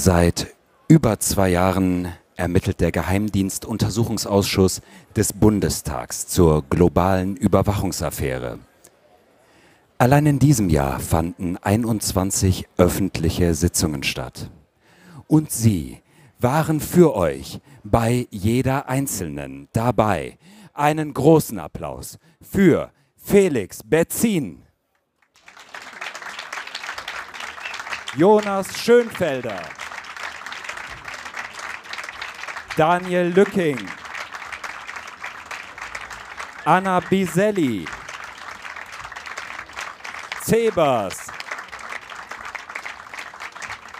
Seit über zwei Jahren ermittelt der Geheimdienstuntersuchungsausschuss des Bundestags zur globalen Überwachungsaffäre. Allein in diesem Jahr fanden 21 öffentliche Sitzungen statt. Und sie waren für euch bei jeder einzelnen dabei. Einen großen Applaus für Felix Betzin, Jonas Schönfelder, Daniel Lücking, Anna Biselli, Zebers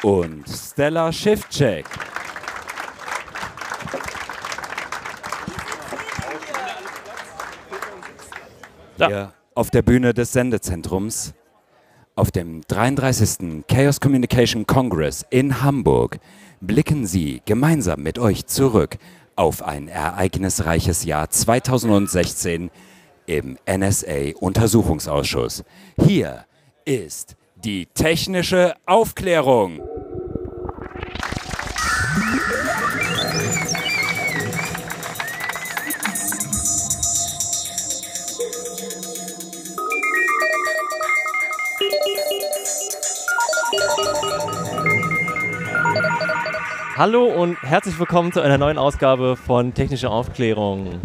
und Stella Schiffcheck. Ja. Hier auf der Bühne des Sendezentrums, auf dem 33. Chaos Communication Congress in Hamburg, blicken Sie gemeinsam mit euch zurück auf ein ereignisreiches Jahr 2016 im NSA-Untersuchungsausschuss. Hier ist die technische Aufklärung. Hallo und herzlich willkommen zu einer neuen Ausgabe von Technische Aufklärung.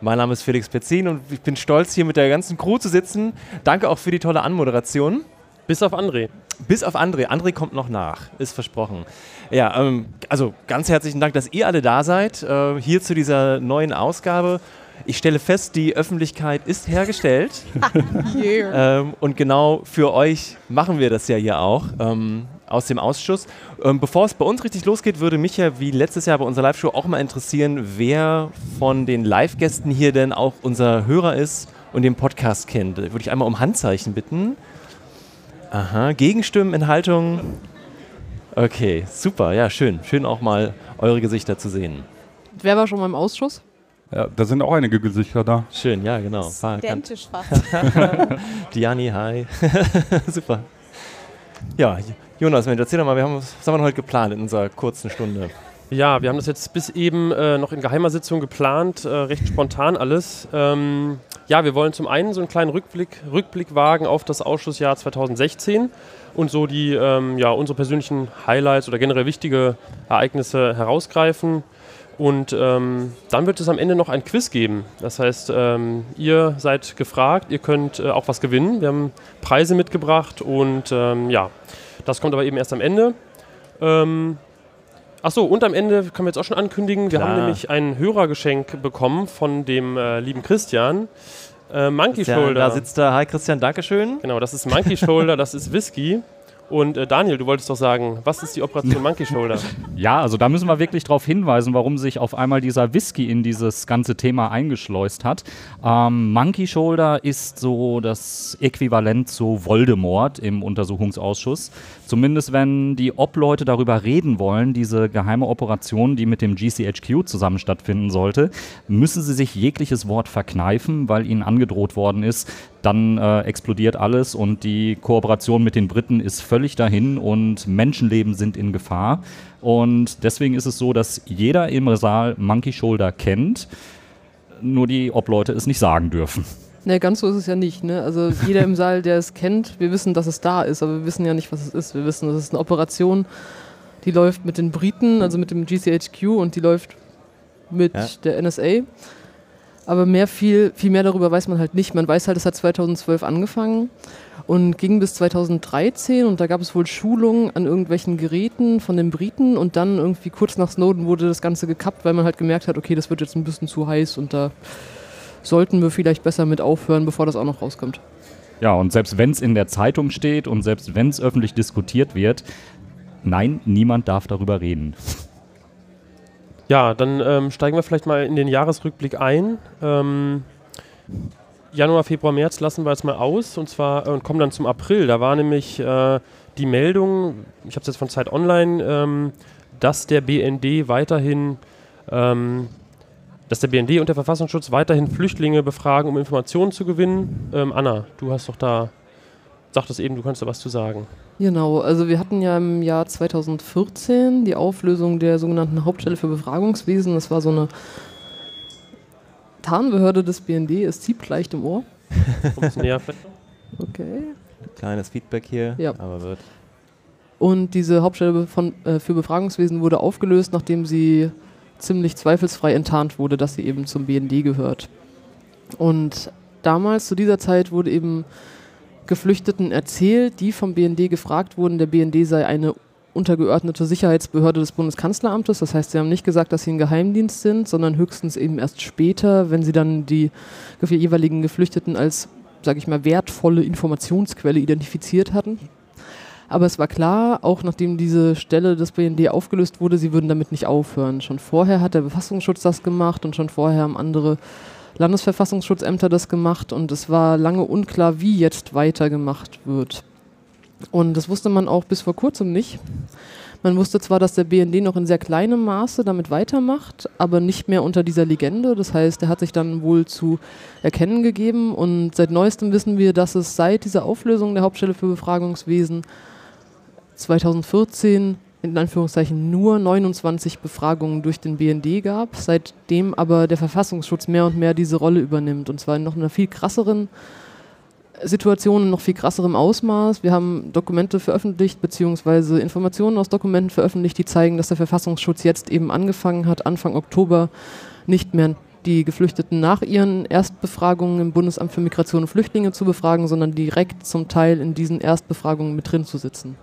Mein Name ist Felix Petzin und ich bin stolz, hier mit der ganzen Crew zu sitzen. Danke auch für die tolle Anmoderation. Bis auf André. Bis auf André. André kommt noch nach, ist versprochen. Ja, ähm, also ganz herzlichen Dank, dass ihr alle da seid, äh, hier zu dieser neuen Ausgabe. Ich stelle fest, die Öffentlichkeit ist hergestellt. yeah. ähm, und genau für euch machen wir das ja hier auch. Ähm, aus dem Ausschuss. Ähm, bevor es bei uns richtig losgeht, würde mich ja wie letztes Jahr bei unserer Live-Show auch mal interessieren, wer von den Live-Gästen hier denn auch unser Hörer ist und den Podcast kennt. Würde ich einmal um Handzeichen bitten. Aha, Gegenstimmen, Enthaltung. Okay, super, ja, schön. Schön auch mal eure Gesichter zu sehen. Wer war schon mal im Ausschuss? Ja, da sind auch einige Gesichter da. Schön, ja, genau. Identisch fast. Diani, hi. super. Ja, Jonas, Mensch, erzähl doch mal, wir haben, was haben wir heute geplant in unserer kurzen Stunde? Ja, wir haben das jetzt bis eben äh, noch in geheimer Sitzung geplant, äh, recht spontan alles. Ähm, ja, wir wollen zum einen so einen kleinen Rückblick, Rückblick wagen auf das Ausschussjahr 2016 und so die, ähm, ja, unsere persönlichen Highlights oder generell wichtige Ereignisse herausgreifen. Und ähm, dann wird es am Ende noch ein Quiz geben. Das heißt, ähm, ihr seid gefragt, ihr könnt äh, auch was gewinnen. Wir haben Preise mitgebracht und ähm, ja, das kommt aber eben erst am Ende. Ähm, Achso, und am Ende können wir jetzt auch schon ankündigen, wir Klar. haben nämlich ein Hörergeschenk bekommen von dem äh, lieben Christian. Äh, Monkey Shoulder. Da sitzt er. Hi Christian, Dankeschön. Genau, das ist Monkey Shoulder, das ist Whisky. Und äh, Daniel, du wolltest doch sagen, was ist die Operation Monkey Shoulder? Ja, also da müssen wir wirklich darauf hinweisen, warum sich auf einmal dieser Whisky in dieses ganze Thema eingeschleust hat. Ähm, Monkey Shoulder ist so das Äquivalent zu Voldemort im Untersuchungsausschuss. Zumindest wenn die Obleute darüber reden wollen, diese geheime Operation, die mit dem GCHQ zusammen stattfinden sollte, müssen sie sich jegliches Wort verkneifen, weil ihnen angedroht worden ist, dann äh, explodiert alles und die Kooperation mit den Briten ist völlig dahin und Menschenleben sind in Gefahr. Und deswegen ist es so, dass jeder im Saal Monkey Shoulder kennt, nur die Obleute es nicht sagen dürfen. Ne, ganz so ist es ja nicht. Ne? Also jeder im Saal, der es kennt, wir wissen, dass es da ist, aber wir wissen ja nicht, was es ist. Wir wissen, das ist eine Operation, die läuft mit den Briten, also mit dem GCHQ und die läuft mit ja. der NSA. Aber mehr viel, viel mehr darüber weiß man halt nicht. Man weiß halt, es hat 2012 angefangen und ging bis 2013 und da gab es wohl Schulungen an irgendwelchen Geräten von den Briten und dann irgendwie kurz nach Snowden wurde das Ganze gekappt, weil man halt gemerkt hat, okay, das wird jetzt ein bisschen zu heiß und da sollten wir vielleicht besser mit aufhören, bevor das auch noch rauskommt. Ja, und selbst wenn es in der Zeitung steht und selbst wenn es öffentlich diskutiert wird, nein, niemand darf darüber reden. Ja, dann ähm, steigen wir vielleicht mal in den Jahresrückblick ein. Ähm, Januar, Februar, März lassen wir jetzt mal aus und zwar und kommen dann zum April. Da war nämlich äh, die Meldung, ich habe es jetzt von Zeit Online, ähm, dass der BND weiterhin, ähm, dass der BND und der Verfassungsschutz weiterhin Flüchtlinge befragen, um Informationen zu gewinnen. Ähm, Anna, du hast doch da sagtest eben, du kannst da was zu sagen. Genau, also wir hatten ja im Jahr 2014 die Auflösung der sogenannten Hauptstelle für Befragungswesen. Das war so eine Tarnbehörde des BND. Es zieht leicht im Ohr. Näher? Okay. Kleines Feedback hier, Ja. aber wird. Und diese Hauptstelle von, äh, für Befragungswesen wurde aufgelöst, nachdem sie ziemlich zweifelsfrei enttarnt wurde, dass sie eben zum BND gehört. Und damals, zu dieser Zeit, wurde eben Geflüchteten erzählt, die vom BND gefragt wurden, der BND sei eine untergeordnete Sicherheitsbehörde des Bundeskanzleramtes. Das heißt, sie haben nicht gesagt, dass sie ein Geheimdienst sind, sondern höchstens eben erst später, wenn sie dann die jeweiligen Geflüchteten als, sage ich mal, wertvolle Informationsquelle identifiziert hatten. Aber es war klar, auch nachdem diese Stelle des BND aufgelöst wurde, sie würden damit nicht aufhören. Schon vorher hat der Verfassungsschutz das gemacht und schon vorher haben andere Landesverfassungsschutzämter das gemacht und es war lange unklar, wie jetzt weitergemacht wird. Und das wusste man auch bis vor kurzem nicht. Man wusste zwar, dass der BND noch in sehr kleinem Maße damit weitermacht, aber nicht mehr unter dieser Legende. Das heißt, er hat sich dann wohl zu erkennen gegeben und seit neuestem wissen wir, dass es seit dieser Auflösung der Hauptstelle für Befragungswesen 2014 in Anführungszeichen nur 29 Befragungen durch den BND gab, seitdem aber der Verfassungsschutz mehr und mehr diese Rolle übernimmt und zwar in noch einer viel krasseren Situation, in noch viel krasserem Ausmaß. Wir haben Dokumente veröffentlicht beziehungsweise Informationen aus Dokumenten veröffentlicht, die zeigen, dass der Verfassungsschutz jetzt eben angefangen hat, Anfang Oktober nicht mehr die Geflüchteten nach ihren Erstbefragungen im Bundesamt für Migration und Flüchtlinge zu befragen, sondern direkt zum Teil in diesen Erstbefragungen mit drin zu sitzen.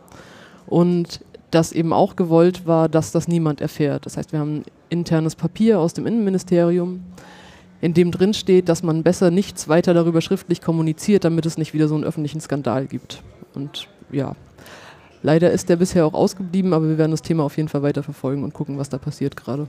Und das eben auch gewollt war, dass das niemand erfährt. Das heißt, wir haben ein internes Papier aus dem Innenministerium, in dem drin steht, dass man besser nichts weiter darüber schriftlich kommuniziert, damit es nicht wieder so einen öffentlichen Skandal gibt. Und ja, leider ist der bisher auch ausgeblieben, aber wir werden das Thema auf jeden Fall weiter verfolgen und gucken, was da passiert gerade.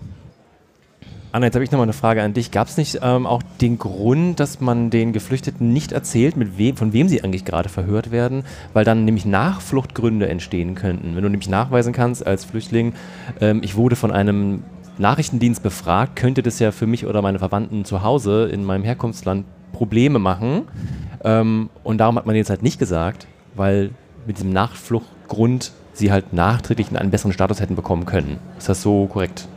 Anna, jetzt habe ich nochmal eine Frage an dich. Gab es nicht ähm, auch den Grund, dass man den Geflüchteten nicht erzählt, mit wem, von wem sie eigentlich gerade verhört werden? Weil dann nämlich Nachfluchtgründe entstehen könnten. Wenn du nämlich nachweisen kannst als Flüchtling, ähm, ich wurde von einem Nachrichtendienst befragt, könnte das ja für mich oder meine Verwandten zu Hause in meinem Herkunftsland Probleme machen. Ähm, und darum hat man jetzt halt nicht gesagt, weil mit diesem Nachfluchtgrund sie halt nachträglich einen besseren Status hätten bekommen können. Ist das so korrekt?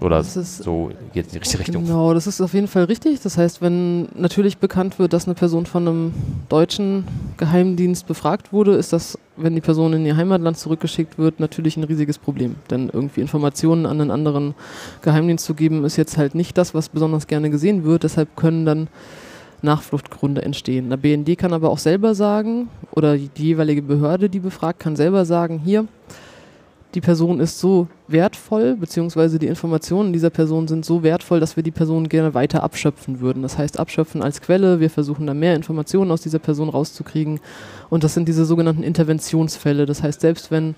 Oder Das ist- so geht in die richtige Richtung? Genau, das ist auf jeden Fall richtig. Das heißt, wenn natürlich bekannt wird, dass eine Person von einem deutschen Geheimdienst befragt wurde, ist das, wenn die Person in ihr Heimatland zurückgeschickt wird, natürlich ein riesiges Problem. Denn irgendwie Informationen an einen anderen Geheimdienst zu geben, ist jetzt halt nicht das, was besonders gerne gesehen wird. Deshalb können dann Nachfluchtgründe entstehen. Der BND kann aber auch selber sagen, oder die jeweilige Behörde, die befragt, kann selber sagen, hier, die Person ist so wertvoll, beziehungsweise die Informationen dieser Person sind so wertvoll, dass wir die Person gerne weiter abschöpfen würden. Das heißt, abschöpfen als Quelle, wir versuchen da mehr Informationen aus dieser Person rauszukriegen. Und das sind diese sogenannten Interventionsfälle. Das heißt, selbst wenn,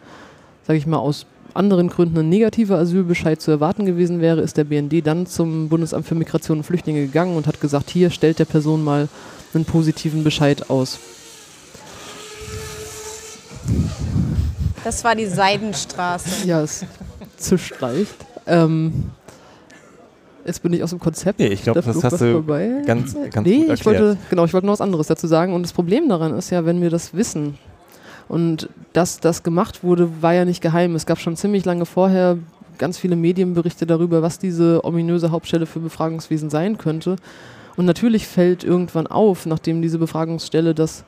sage ich mal, aus anderen Gründen ein negativer Asylbescheid zu erwarten gewesen wäre, ist der BND dann zum Bundesamt für Migration und Flüchtlinge gegangen und hat gesagt, hier stellt der Person mal einen positiven Bescheid aus. Das war die Seidenstraße. Ja, es zischt leicht. Ähm, jetzt bin ich aus dem Konzept. Nee, ich glaube, Da das hast was du vorbei. ganz, ganz nee, gut ich wollte, erklärt. genau, ich wollte noch was anderes dazu sagen. Und das Problem daran ist ja, wenn wir das wissen und dass das gemacht wurde, war ja nicht geheim. Es gab schon ziemlich lange vorher ganz viele Medienberichte darüber, was diese ominöse Hauptstelle für Befragungswesen sein könnte. Und natürlich fällt irgendwann auf, nachdem diese Befragungsstelle das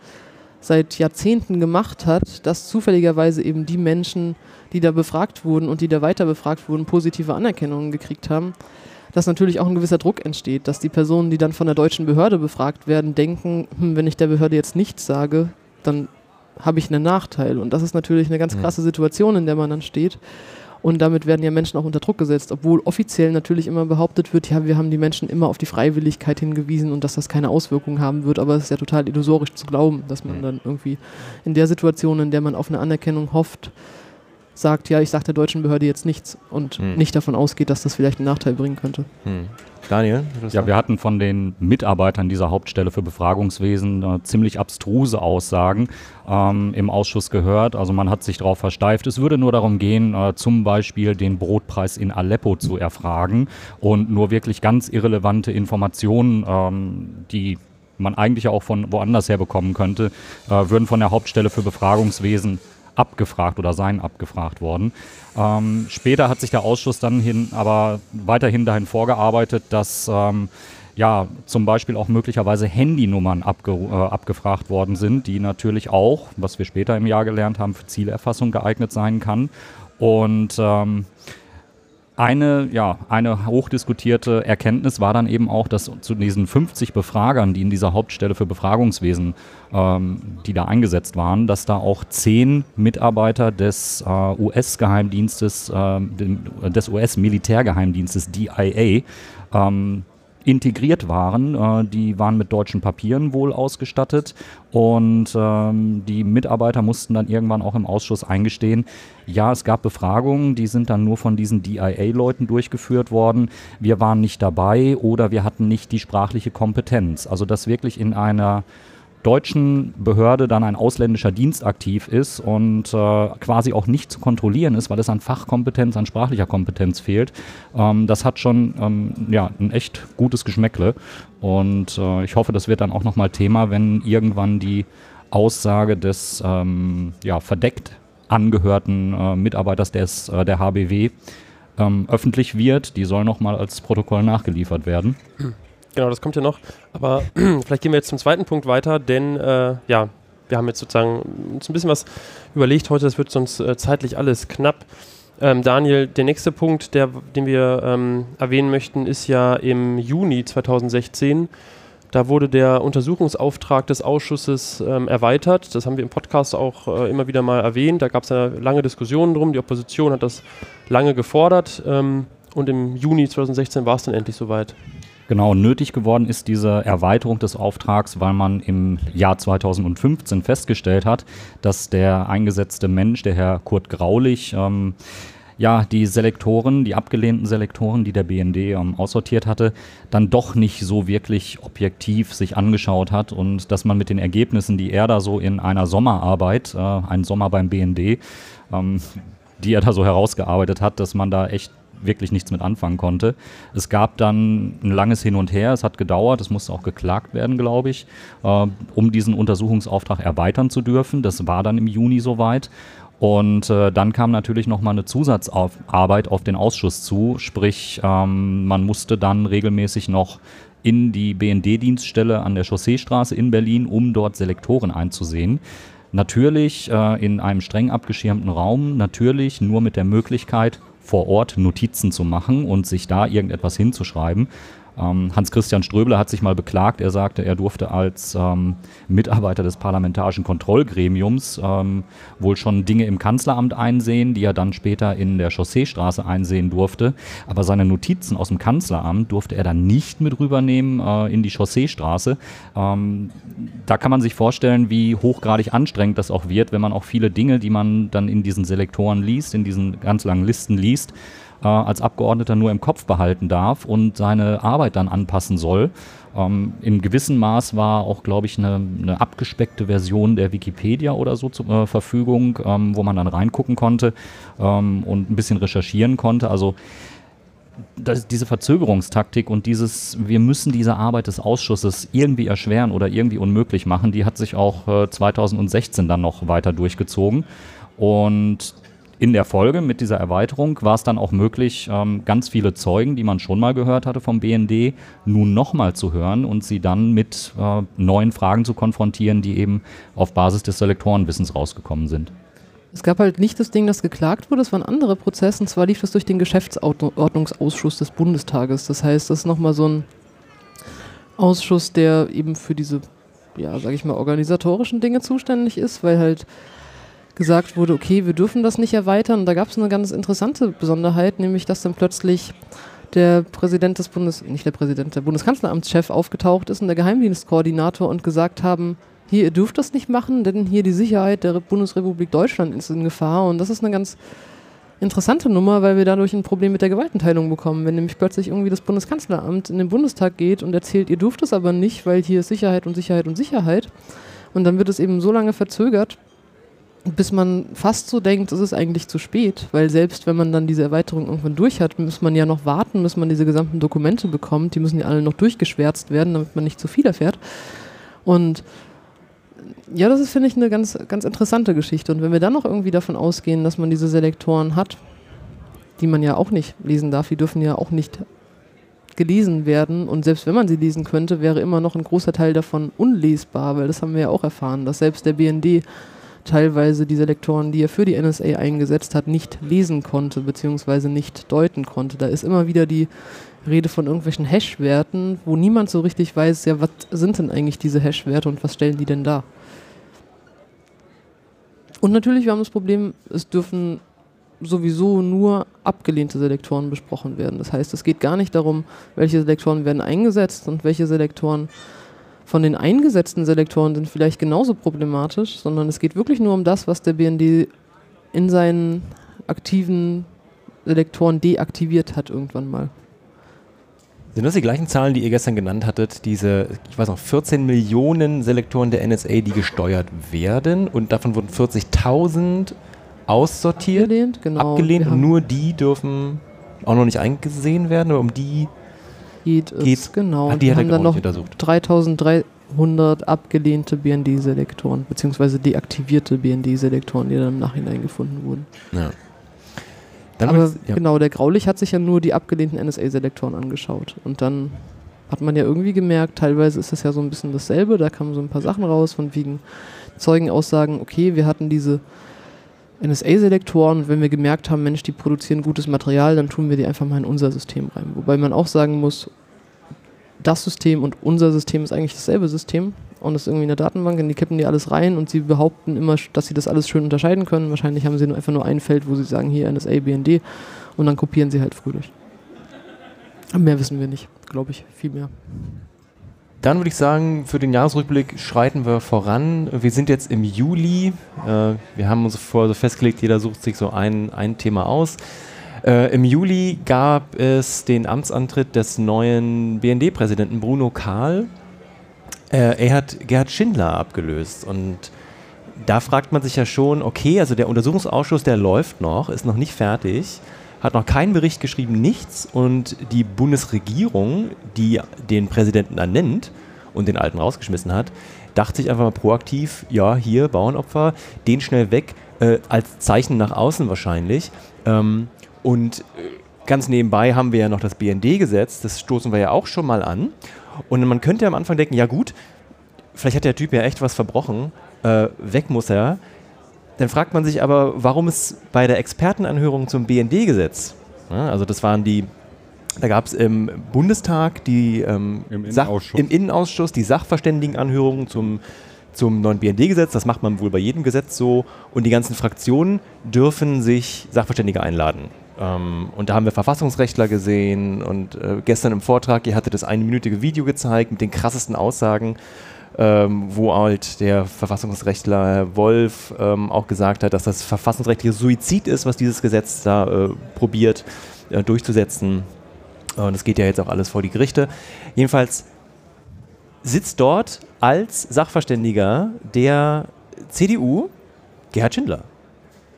seit Jahrzehnten gemacht hat, dass zufälligerweise eben die Menschen, die da befragt wurden und die da weiter befragt wurden, positive Anerkennungen gekriegt haben, dass natürlich auch ein gewisser Druck entsteht, dass die Personen, die dann von der deutschen Behörde befragt werden, denken, hm, wenn ich der Behörde jetzt nichts sage, dann habe ich einen Nachteil. Und das ist natürlich eine ganz krasse Situation, in der man dann steht. Und damit werden ja Menschen auch unter Druck gesetzt, obwohl offiziell natürlich immer behauptet wird, ja, wir haben die Menschen immer auf die Freiwilligkeit hingewiesen und dass das keine Auswirkungen haben wird. Aber es ist ja total illusorisch zu glauben, dass man Mhm. dann irgendwie in der Situation, in der man auf eine Anerkennung hofft, sagt, ja, ich sage der deutschen Behörde jetzt nichts und Mhm. nicht davon ausgeht, dass das vielleicht einen Nachteil bringen könnte. Hm. Daniel? Ja, wir hatten von den Mitarbeitern dieser Hauptstelle für Befragungswesen äh, ziemlich abstruse Aussagen ähm, im Ausschuss gehört. Also man hat sich darauf versteift. Es würde nur darum gehen, äh, zum Beispiel den Brotpreis in Aleppo zu erfragen und nur wirklich ganz irrelevante Informationen, ähm, die man eigentlich auch von woanders her bekommen könnte, äh, würden von der Hauptstelle für Befragungswesen abgefragt oder seien abgefragt worden. Ähm, später hat sich der Ausschuss dann hin, aber weiterhin dahin vorgearbeitet, dass ähm, ja, zum Beispiel auch möglicherweise Handynummern abge äh, abgefragt worden sind, die natürlich auch, was wir später im Jahr gelernt haben, für Zielerfassung geeignet sein kann. Und ähm, eine, ja, eine hochdiskutierte Erkenntnis war dann eben auch, dass zu diesen 50 Befragern, die in dieser Hauptstelle für Befragungswesen, ähm, die da eingesetzt waren, dass da auch zehn Mitarbeiter des äh, US-Geheimdienstes, äh, des US-Militärgeheimdienstes DIA, ähm, integriert waren. Äh, die waren mit deutschen Papieren wohl ausgestattet und ähm, die Mitarbeiter mussten dann irgendwann auch im Ausschuss eingestehen, ja, es gab Befragungen, die sind dann nur von diesen DIA-Leuten durchgeführt worden. Wir waren nicht dabei oder wir hatten nicht die sprachliche Kompetenz. Also das wirklich in einer deutschen Behörde dann ein ausländischer Dienst aktiv ist und äh, quasi auch nicht zu kontrollieren ist, weil es an Fachkompetenz, an sprachlicher Kompetenz fehlt. Ähm, das hat schon ähm, ja, ein echt gutes Geschmäckle und äh, ich hoffe, das wird dann auch nochmal Thema, wenn irgendwann die Aussage des ähm, ja, verdeckt angehörten äh, Mitarbeiters des, äh, der HBW ähm, öffentlich wird. Die soll nochmal als Protokoll nachgeliefert werden. Genau, das kommt ja noch. Aber vielleicht gehen wir jetzt zum zweiten Punkt weiter, denn äh, ja, wir haben jetzt sozusagen uns ein bisschen was überlegt heute, das wird sonst äh, zeitlich alles knapp. Ähm, Daniel, der nächste Punkt, der, den wir ähm, erwähnen möchten, ist ja im Juni 2016. Da wurde der Untersuchungsauftrag des Ausschusses ähm, erweitert. Das haben wir im Podcast auch äh, immer wieder mal erwähnt. Da gab es ja lange Diskussionen drum. Die Opposition hat das lange gefordert. Ähm, und im Juni 2016 war es dann endlich soweit. Genau, nötig geworden ist diese Erweiterung des Auftrags, weil man im Jahr 2015 festgestellt hat, dass der eingesetzte Mensch, der Herr Kurt Graulich, ähm, ja, die Selektoren, die abgelehnten Selektoren, die der BND ähm, aussortiert hatte, dann doch nicht so wirklich objektiv sich angeschaut hat und dass man mit den Ergebnissen, die er da so in einer Sommerarbeit, äh, ein Sommer beim BND, ähm, die er da so herausgearbeitet hat, dass man da echt wirklich nichts mit anfangen konnte. Es gab dann ein langes Hin und Her, es hat gedauert, es musste auch geklagt werden, glaube ich, äh, um diesen Untersuchungsauftrag erweitern zu dürfen. Das war dann im Juni soweit. Und äh, dann kam natürlich nochmal eine Zusatzarbeit auf den Ausschuss zu, sprich ähm, man musste dann regelmäßig noch in die BND-Dienststelle an der Chausseestraße in Berlin, um dort Selektoren einzusehen. Natürlich äh, in einem streng abgeschirmten Raum, natürlich nur mit der Möglichkeit, vor Ort Notizen zu machen und sich da irgendetwas hinzuschreiben. Ähm, Hans-Christian Ströbler hat sich mal beklagt. Er sagte, er durfte als ähm, Mitarbeiter des Parlamentarischen Kontrollgremiums ähm, wohl schon Dinge im Kanzleramt einsehen, die er dann später in der Chausseestraße einsehen durfte. Aber seine Notizen aus dem Kanzleramt durfte er dann nicht mit rübernehmen äh, in die Chausseestraße. Ähm, da kann man sich vorstellen, wie hochgradig anstrengend das auch wird, wenn man auch viele Dinge, die man dann in diesen Selektoren liest, in diesen ganz langen Listen liest, äh, als Abgeordneter nur im Kopf behalten darf und seine Arbeit dann anpassen soll. Ähm, Im gewissen Maß war auch, glaube ich, eine, eine, abgespeckte Version der Wikipedia oder so zur äh, Verfügung, ähm, wo man dann reingucken konnte ähm, und ein bisschen recherchieren konnte. Also diese Verzögerungstaktik und dieses, wir müssen diese Arbeit des Ausschusses irgendwie erschweren oder irgendwie unmöglich machen, die hat sich auch äh, 2016 dann noch weiter durchgezogen. Und in der Folge mit dieser Erweiterung war es dann auch möglich, ähm, ganz viele Zeugen, die man schon mal gehört hatte vom BND, nun nochmal zu hören und sie dann mit äh, neuen Fragen zu konfrontieren, die eben auf Basis des Selektorenwissens rausgekommen sind. Es gab halt nicht das Ding, das geklagt wurde, es war ein anderer Prozess und zwar lief das durch den Geschäftsordnungsausschuss des Bundestages. Das heißt, das ist nochmal so ein Ausschuss, der eben für diese, ja, sag ich mal, organisatorischen Dinge zuständig ist, weil halt gesagt wurde, okay, wir dürfen das nicht erweitern. Und da gab es eine ganz interessante Besonderheit, nämlich dass dann plötzlich der Präsident des Bundes, nicht der Präsident, der Bundeskanzleramtschef aufgetaucht ist und der Geheimdienstkoordinator und gesagt haben, hier, ihr dürft das nicht machen, denn hier die Sicherheit der Bundesrepublik Deutschland ist in Gefahr. Und das ist eine ganz interessante Nummer, weil wir dadurch ein Problem mit der Gewaltenteilung bekommen. Wenn nämlich plötzlich irgendwie das Bundeskanzleramt in den Bundestag geht und erzählt, ihr dürft es aber nicht, weil hier ist Sicherheit und Sicherheit und Sicherheit. Und dann wird es eben so lange verzögert, bis man fast so denkt, es ist eigentlich zu spät, weil selbst wenn man dann diese Erweiterung irgendwann durch hat, muss man ja noch warten, bis man diese gesamten Dokumente bekommt. Die müssen ja alle noch durchgeschwärzt werden, damit man nicht zu viel erfährt. Und ja, das ist, finde ich, eine ganz, ganz interessante Geschichte. Und wenn wir dann noch irgendwie davon ausgehen, dass man diese Selektoren hat, die man ja auch nicht lesen darf, die dürfen ja auch nicht gelesen werden. Und selbst wenn man sie lesen könnte, wäre immer noch ein großer Teil davon unlesbar, weil das haben wir ja auch erfahren, dass selbst der BND teilweise die Selektoren, die er für die NSA eingesetzt hat, nicht lesen konnte, beziehungsweise nicht deuten konnte. Da ist immer wieder die Rede von irgendwelchen Hash-Werten, wo niemand so richtig weiß, ja, was sind denn eigentlich diese Hash-Werte und was stellen die denn dar? Und natürlich, wir haben das Problem, es dürfen sowieso nur abgelehnte Selektoren besprochen werden. Das heißt, es geht gar nicht darum, welche Selektoren werden eingesetzt und welche Selektoren von den eingesetzten Selektoren sind vielleicht genauso problematisch, sondern es geht wirklich nur um das, was der BND in seinen aktiven Selektoren deaktiviert hat irgendwann mal. Sind das die gleichen Zahlen, die ihr gestern genannt hattet? Diese, ich weiß noch, 14 Millionen Selektoren der NSA, die gesteuert werden und davon wurden 40.000 aussortiert, Abgelehnt, genau. abgelehnt nur die dürfen auch noch nicht eingesehen werden, oder um die geht es, Geht's? genau. Ah, Und die wir hat haben dann noch untersucht. 3300 abgelehnte BND-Selektoren, beziehungsweise deaktivierte BND-Selektoren, die dann im Nachhinein gefunden wurden. Ja. Dann Aber würd's- ja. genau, der Graulich hat sich ja nur die abgelehnten NSA-Selektoren angeschaut. Und dann hat man ja irgendwie gemerkt, teilweise ist das ja so ein bisschen dasselbe, da kamen so ein paar Sachen raus, von wegen Zeugenaussagen, okay, wir hatten diese NSA-Selektoren und wenn wir gemerkt haben, Mensch, die produzieren gutes Material, dann tun wir die einfach mal in unser System rein. Wobei man auch sagen muss, das System und unser System ist eigentlich dasselbe System und das ist irgendwie eine Datenbank, in die kippen die alles rein und sie behaupten immer, dass sie das alles schön unterscheiden können. Wahrscheinlich haben sie nur einfach nur ein Feld, wo sie sagen, hier NSA, BND und dann kopieren sie halt fröhlich. Mehr wissen wir nicht, glaube ich, viel mehr. Dann würde ich sagen, für den Jahresrückblick schreiten wir voran. Wir sind jetzt im Juli. Äh, wir haben uns vorher so festgelegt, jeder sucht sich so ein, ein Thema aus. Äh, Im Juli gab es den Amtsantritt des neuen BND-Präsidenten Bruno Kahl. Äh, er hat Gerhard Schindler abgelöst und da fragt man sich ja schon, okay, also der Untersuchungsausschuss, der läuft noch, ist noch nicht fertig, hat noch keinen Bericht geschrieben, nichts und die Bundesregierung, die den Präsidenten ernennt und den alten rausgeschmissen hat, dachte sich einfach mal proaktiv, ja, hier Bauernopfer, den schnell weg, äh, als Zeichen nach außen wahrscheinlich. Ähm, und äh, ganz nebenbei haben wir ja noch das BND-Gesetz, das stoßen wir ja auch schon mal an. Und man könnte ja am Anfang denken, ja gut, vielleicht hat der Typ ja echt was verbrochen, äh, weg muss er. Dann fragt man sich aber, warum es bei der Expertenanhörung zum BND-Gesetz, ja, also das waren die, da gab es im Bundestag die ähm, Im Innenausschuss. im Innenausschuss die Sachverständigenanhörung zum, zum neuen BND-Gesetz. Das macht man wohl bei jedem Gesetz so. Und die ganzen Fraktionen dürfen sich Sachverständige einladen. Ähm, und da haben wir Verfassungsrechtler gesehen und äh, gestern im Vortrag, ihr hattet das einminütige Video gezeigt mit den krassesten Aussagen ähm, wo halt der Verfassungsrechtler Herr Wolf ähm, auch gesagt hat, dass das verfassungsrechtliche Suizid ist, was dieses Gesetz da äh, probiert äh, durchzusetzen. Und es geht ja jetzt auch alles vor die Gerichte. Jedenfalls sitzt dort als Sachverständiger der CDU Gerhard Schindler.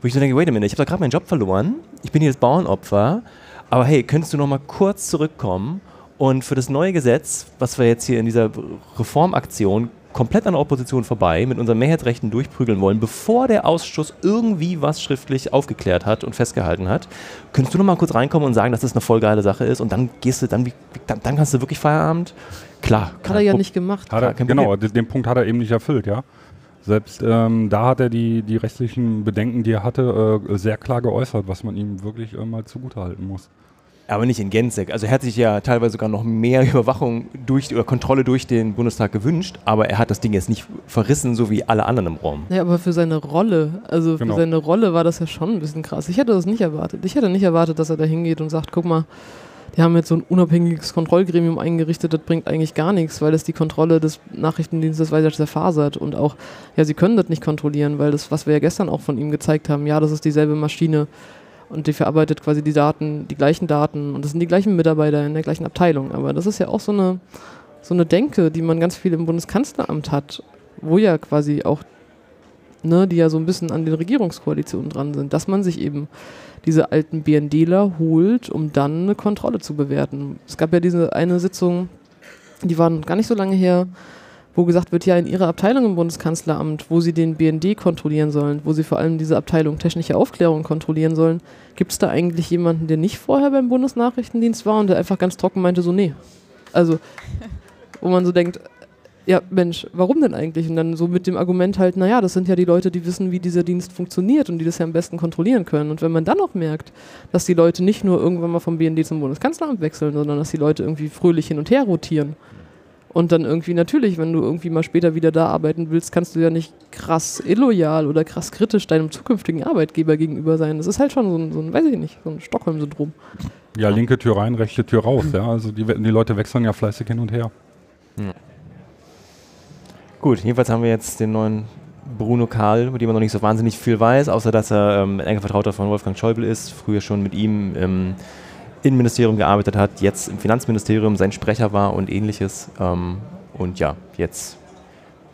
Wo ich so denke, wait a minute, ich habe da gerade meinen Job verloren, ich bin hier das Bauernopfer, aber hey, könntest du noch mal kurz zurückkommen und für das neue Gesetz, was wir jetzt hier in dieser Reformaktion komplett an der Opposition vorbei mit unseren Mehrheitsrechten durchprügeln wollen, bevor der Ausschuss irgendwie was schriftlich aufgeklärt hat und festgehalten hat, könntest du noch mal kurz reinkommen und sagen, dass das eine voll geile Sache ist und dann gehst du, dann, wie- dann, dann kannst du wirklich Feierabend? Klar. Hat er ja nicht gemacht. Hat er, genau, den Punkt hat er eben nicht erfüllt, ja. Selbst ähm, da hat er die, die rechtlichen Bedenken, die er hatte, äh, sehr klar geäußert, was man ihm wirklich äh, mal zugutehalten muss. Aber nicht in Gänze. Also er hat sich ja teilweise sogar noch mehr Überwachung durch oder Kontrolle durch den Bundestag gewünscht, aber er hat das Ding jetzt nicht verrissen, so wie alle anderen im Raum. Ja, aber für seine Rolle, also Genau. für seine Rolle war das ja schon ein bisschen krass. Ich hätte das nicht erwartet. Ich hätte nicht erwartet, dass er da hingeht und sagt, guck mal, die haben jetzt so ein unabhängiges Kontrollgremium eingerichtet, das bringt eigentlich gar nichts, weil das die Kontrolle des Nachrichtendienstes weiter zerfasert und auch, ja, sie können das nicht kontrollieren, weil das, was wir ja gestern auch von ihm gezeigt haben, ja, das ist dieselbe Maschine und die verarbeitet quasi die Daten, die gleichen Daten und das sind die gleichen Mitarbeiter in der gleichen Abteilung. Aber das ist ja auch so eine, so eine Denke, die man ganz viel im Bundeskanzleramt hat, wo ja quasi auch ne, die ja so ein bisschen an den Regierungskoalitionen dran sind, dass man sich eben diese alten BNDler holt, um dann eine Kontrolle zu bewerten. Es gab ja diese eine Sitzung, die war gar nicht so lange her, wo gesagt wird, ja, in ihrer Abteilung im Bundeskanzleramt, wo sie den BND kontrollieren sollen, wo sie vor allem diese Abteilung technische Aufklärung kontrollieren sollen, gibt es da eigentlich jemanden, der nicht vorher beim Bundesnachrichtendienst war und der einfach ganz trocken meinte, so, nee. Also, wo man so denkt, ja, Mensch, warum denn eigentlich? Und dann so mit dem Argument halt, naja, das sind ja die Leute, die wissen, wie dieser Dienst funktioniert und die das ja am besten kontrollieren können. Und wenn man dann noch merkt, dass die Leute nicht nur irgendwann mal vom BND zum Bundeskanzleramt wechseln, sondern dass die Leute irgendwie fröhlich hin und her rotieren. Und dann irgendwie natürlich, wenn du irgendwie mal später wieder da arbeiten willst, kannst du ja nicht krass illoyal oder krass kritisch deinem zukünftigen Arbeitgeber gegenüber sein. Das ist halt schon so ein, so ein weiß ich nicht, so ein Stockholm-Syndrom. Ja, linke Tür rein, rechte Tür raus. Ja, also die, die Leute wechseln ja fleißig hin und her. Gut, jedenfalls haben wir jetzt den neuen Bruno Karl, über den man noch nicht so wahnsinnig viel weiß, außer dass er ähm, ein enger Vertrauter von Wolfgang Schäuble ist, früher schon mit ihm im Innenministerium gearbeitet hat, jetzt im Finanzministerium sein Sprecher war und ähnliches. Ähm, und ja, jetzt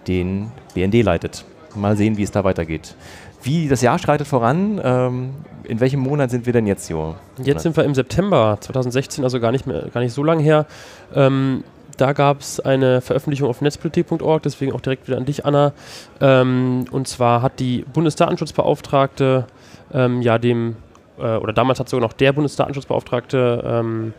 den BND leitet. Mal sehen, wie es da weitergeht. Wie das Jahr schreitet voran. Ähm, in welchem Monat sind wir denn jetzt, Jo? Jetzt sind wir im September 2016, also gar nicht, mehr, gar nicht so lange her. Ähm, da gab es eine Veröffentlichung auf netzpolitik.org, deswegen auch direkt wieder an dich, Anna. Ähm, und zwar hat die Bundesdatenschutzbeauftragte ähm, ja dem, äh, oder damals hat sogar noch der Bundesdatenschutzbeauftragte ähm,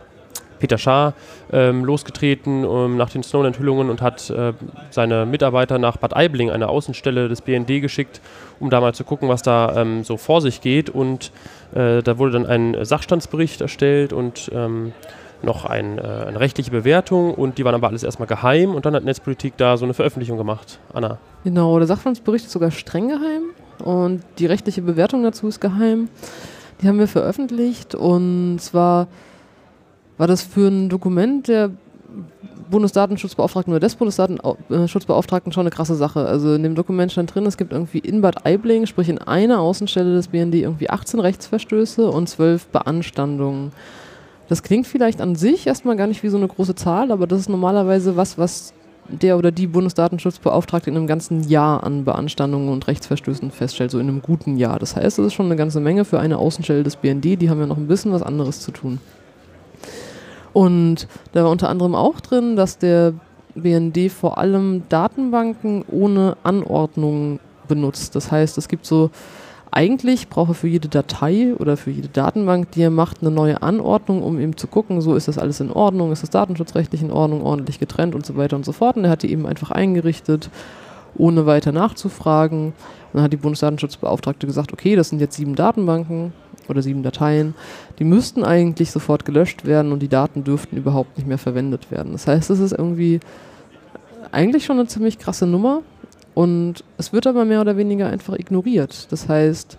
Peter Schaar ähm, losgetreten um, nach den Snowden-Enthüllungen und hat äh, seine Mitarbeiter nach Bad Aibling, eine Außenstelle des BND, geschickt, um da mal zu gucken, was da ähm, so vor sich geht. Und äh, da wurde dann ein Sachstandsbericht erstellt und ähm, noch ein, äh, eine rechtliche Bewertung und die waren aber alles erstmal geheim und dann hat Netzpolitik da so eine Veröffentlichung gemacht. Anna. Genau, der Sachstandsbericht ist sogar streng geheim und die rechtliche Bewertung dazu ist geheim. Die haben wir veröffentlicht und zwar war das für ein Dokument der Bundesdatenschutzbeauftragten oder des Bundesdatenschutzbeauftragten schon eine krasse Sache. Also in dem Dokument stand drin, es gibt irgendwie in Bad Aibling, sprich in einer Außenstelle des BND, irgendwie 18 Rechtsverstöße und 12 Beanstandungen. Das klingt vielleicht an sich erstmal gar nicht wie so eine große Zahl, aber das ist normalerweise was, was der oder die Bundesdatenschutzbeauftragte in einem ganzen Jahr an Beanstandungen und Rechtsverstößen feststellt, so in einem guten Jahr. Das heißt, das ist schon eine ganze Menge für eine Außenstelle des BND, die haben ja noch ein bisschen was anderes zu tun. Und da war unter anderem auch drin, dass der BND vor allem Datenbanken ohne Anordnung benutzt. Das heißt, es gibt so, eigentlich braucht er für jede Datei oder für jede Datenbank, die er macht, eine neue Anordnung, um eben zu gucken, so ist das alles in Ordnung, ist das datenschutzrechtlich in Ordnung, ordentlich getrennt und so weiter und so fort. Und er hat die eben einfach eingerichtet, ohne weiter nachzufragen. Und dann hat die Bundesdatenschutzbeauftragte gesagt, okay, das sind jetzt sieben Datenbanken, oder sieben Dateien, die müssten eigentlich sofort gelöscht werden und die Daten dürften überhaupt nicht mehr verwendet werden. Das heißt, es ist irgendwie eigentlich schon eine ziemlich krasse Nummer und es wird aber mehr oder weniger einfach ignoriert. Das heißt,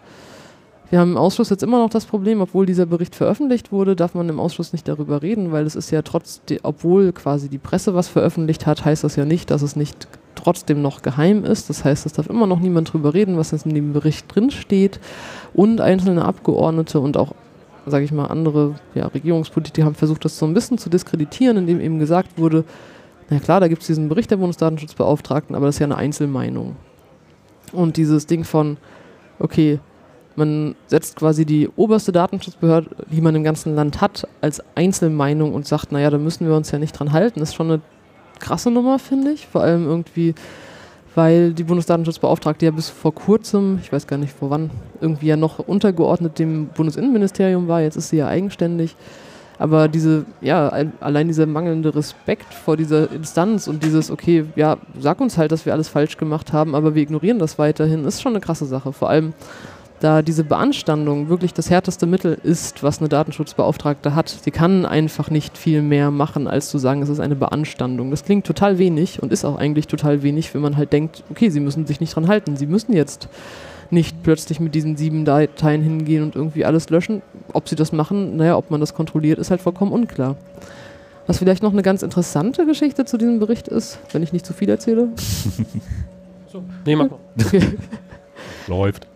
wir haben im Ausschuss jetzt immer noch das Problem, obwohl dieser Bericht veröffentlicht wurde, darf man im Ausschuss nicht darüber reden, weil es ist ja trotzdem, obwohl quasi die Presse was veröffentlicht hat, heißt das ja nicht, dass es nicht trotzdem noch geheim ist. Das heißt, es darf immer noch niemand drüber reden, was jetzt in dem Bericht drinsteht. Und einzelne Abgeordnete und auch, sage ich mal, andere ja, Regierungspolitiker haben versucht, das so ein bisschen zu diskreditieren, indem eben gesagt wurde, na klar, da gibt es diesen Bericht der Bundesdatenschutzbeauftragten, aber das ist ja eine Einzelmeinung. Und dieses Ding von, okay, man setzt quasi die oberste Datenschutzbehörde, die man im ganzen Land hat, als Einzelmeinung und sagt, naja, da müssen wir uns ja nicht dran halten. Das ist schon eine krasse Nummer, finde ich. Vor allem irgendwie, weil die Bundesdatenschutzbeauftragte ja bis vor kurzem, ich weiß gar nicht vor wann, irgendwie ja noch untergeordnet dem Bundesinnenministerium war. Jetzt ist sie ja eigenständig. Aber diese, ja, allein dieser mangelnde Respekt vor dieser Instanz und dieses, okay, ja, sag uns halt, dass wir alles falsch gemacht haben, aber wir ignorieren das weiterhin, ist schon eine krasse Sache. Vor allem, da diese Beanstandung wirklich das härteste Mittel ist, was eine Datenschutzbeauftragte hat. Sie kann einfach nicht viel mehr machen, als zu sagen, es ist eine Beanstandung. Das klingt total wenig und ist auch eigentlich total wenig, wenn man halt denkt, okay, sie müssen sich nicht dran halten. Sie müssen jetzt nicht plötzlich mit diesen sieben Dateien hingehen und irgendwie alles löschen. Ob sie das machen, naja, ob man das kontrolliert, ist halt vollkommen unklar. Was vielleicht noch eine ganz interessante Geschichte zu diesem Bericht ist, wenn ich nicht zu viel erzähle. so. Nee, mach mal. Okay. Läuft.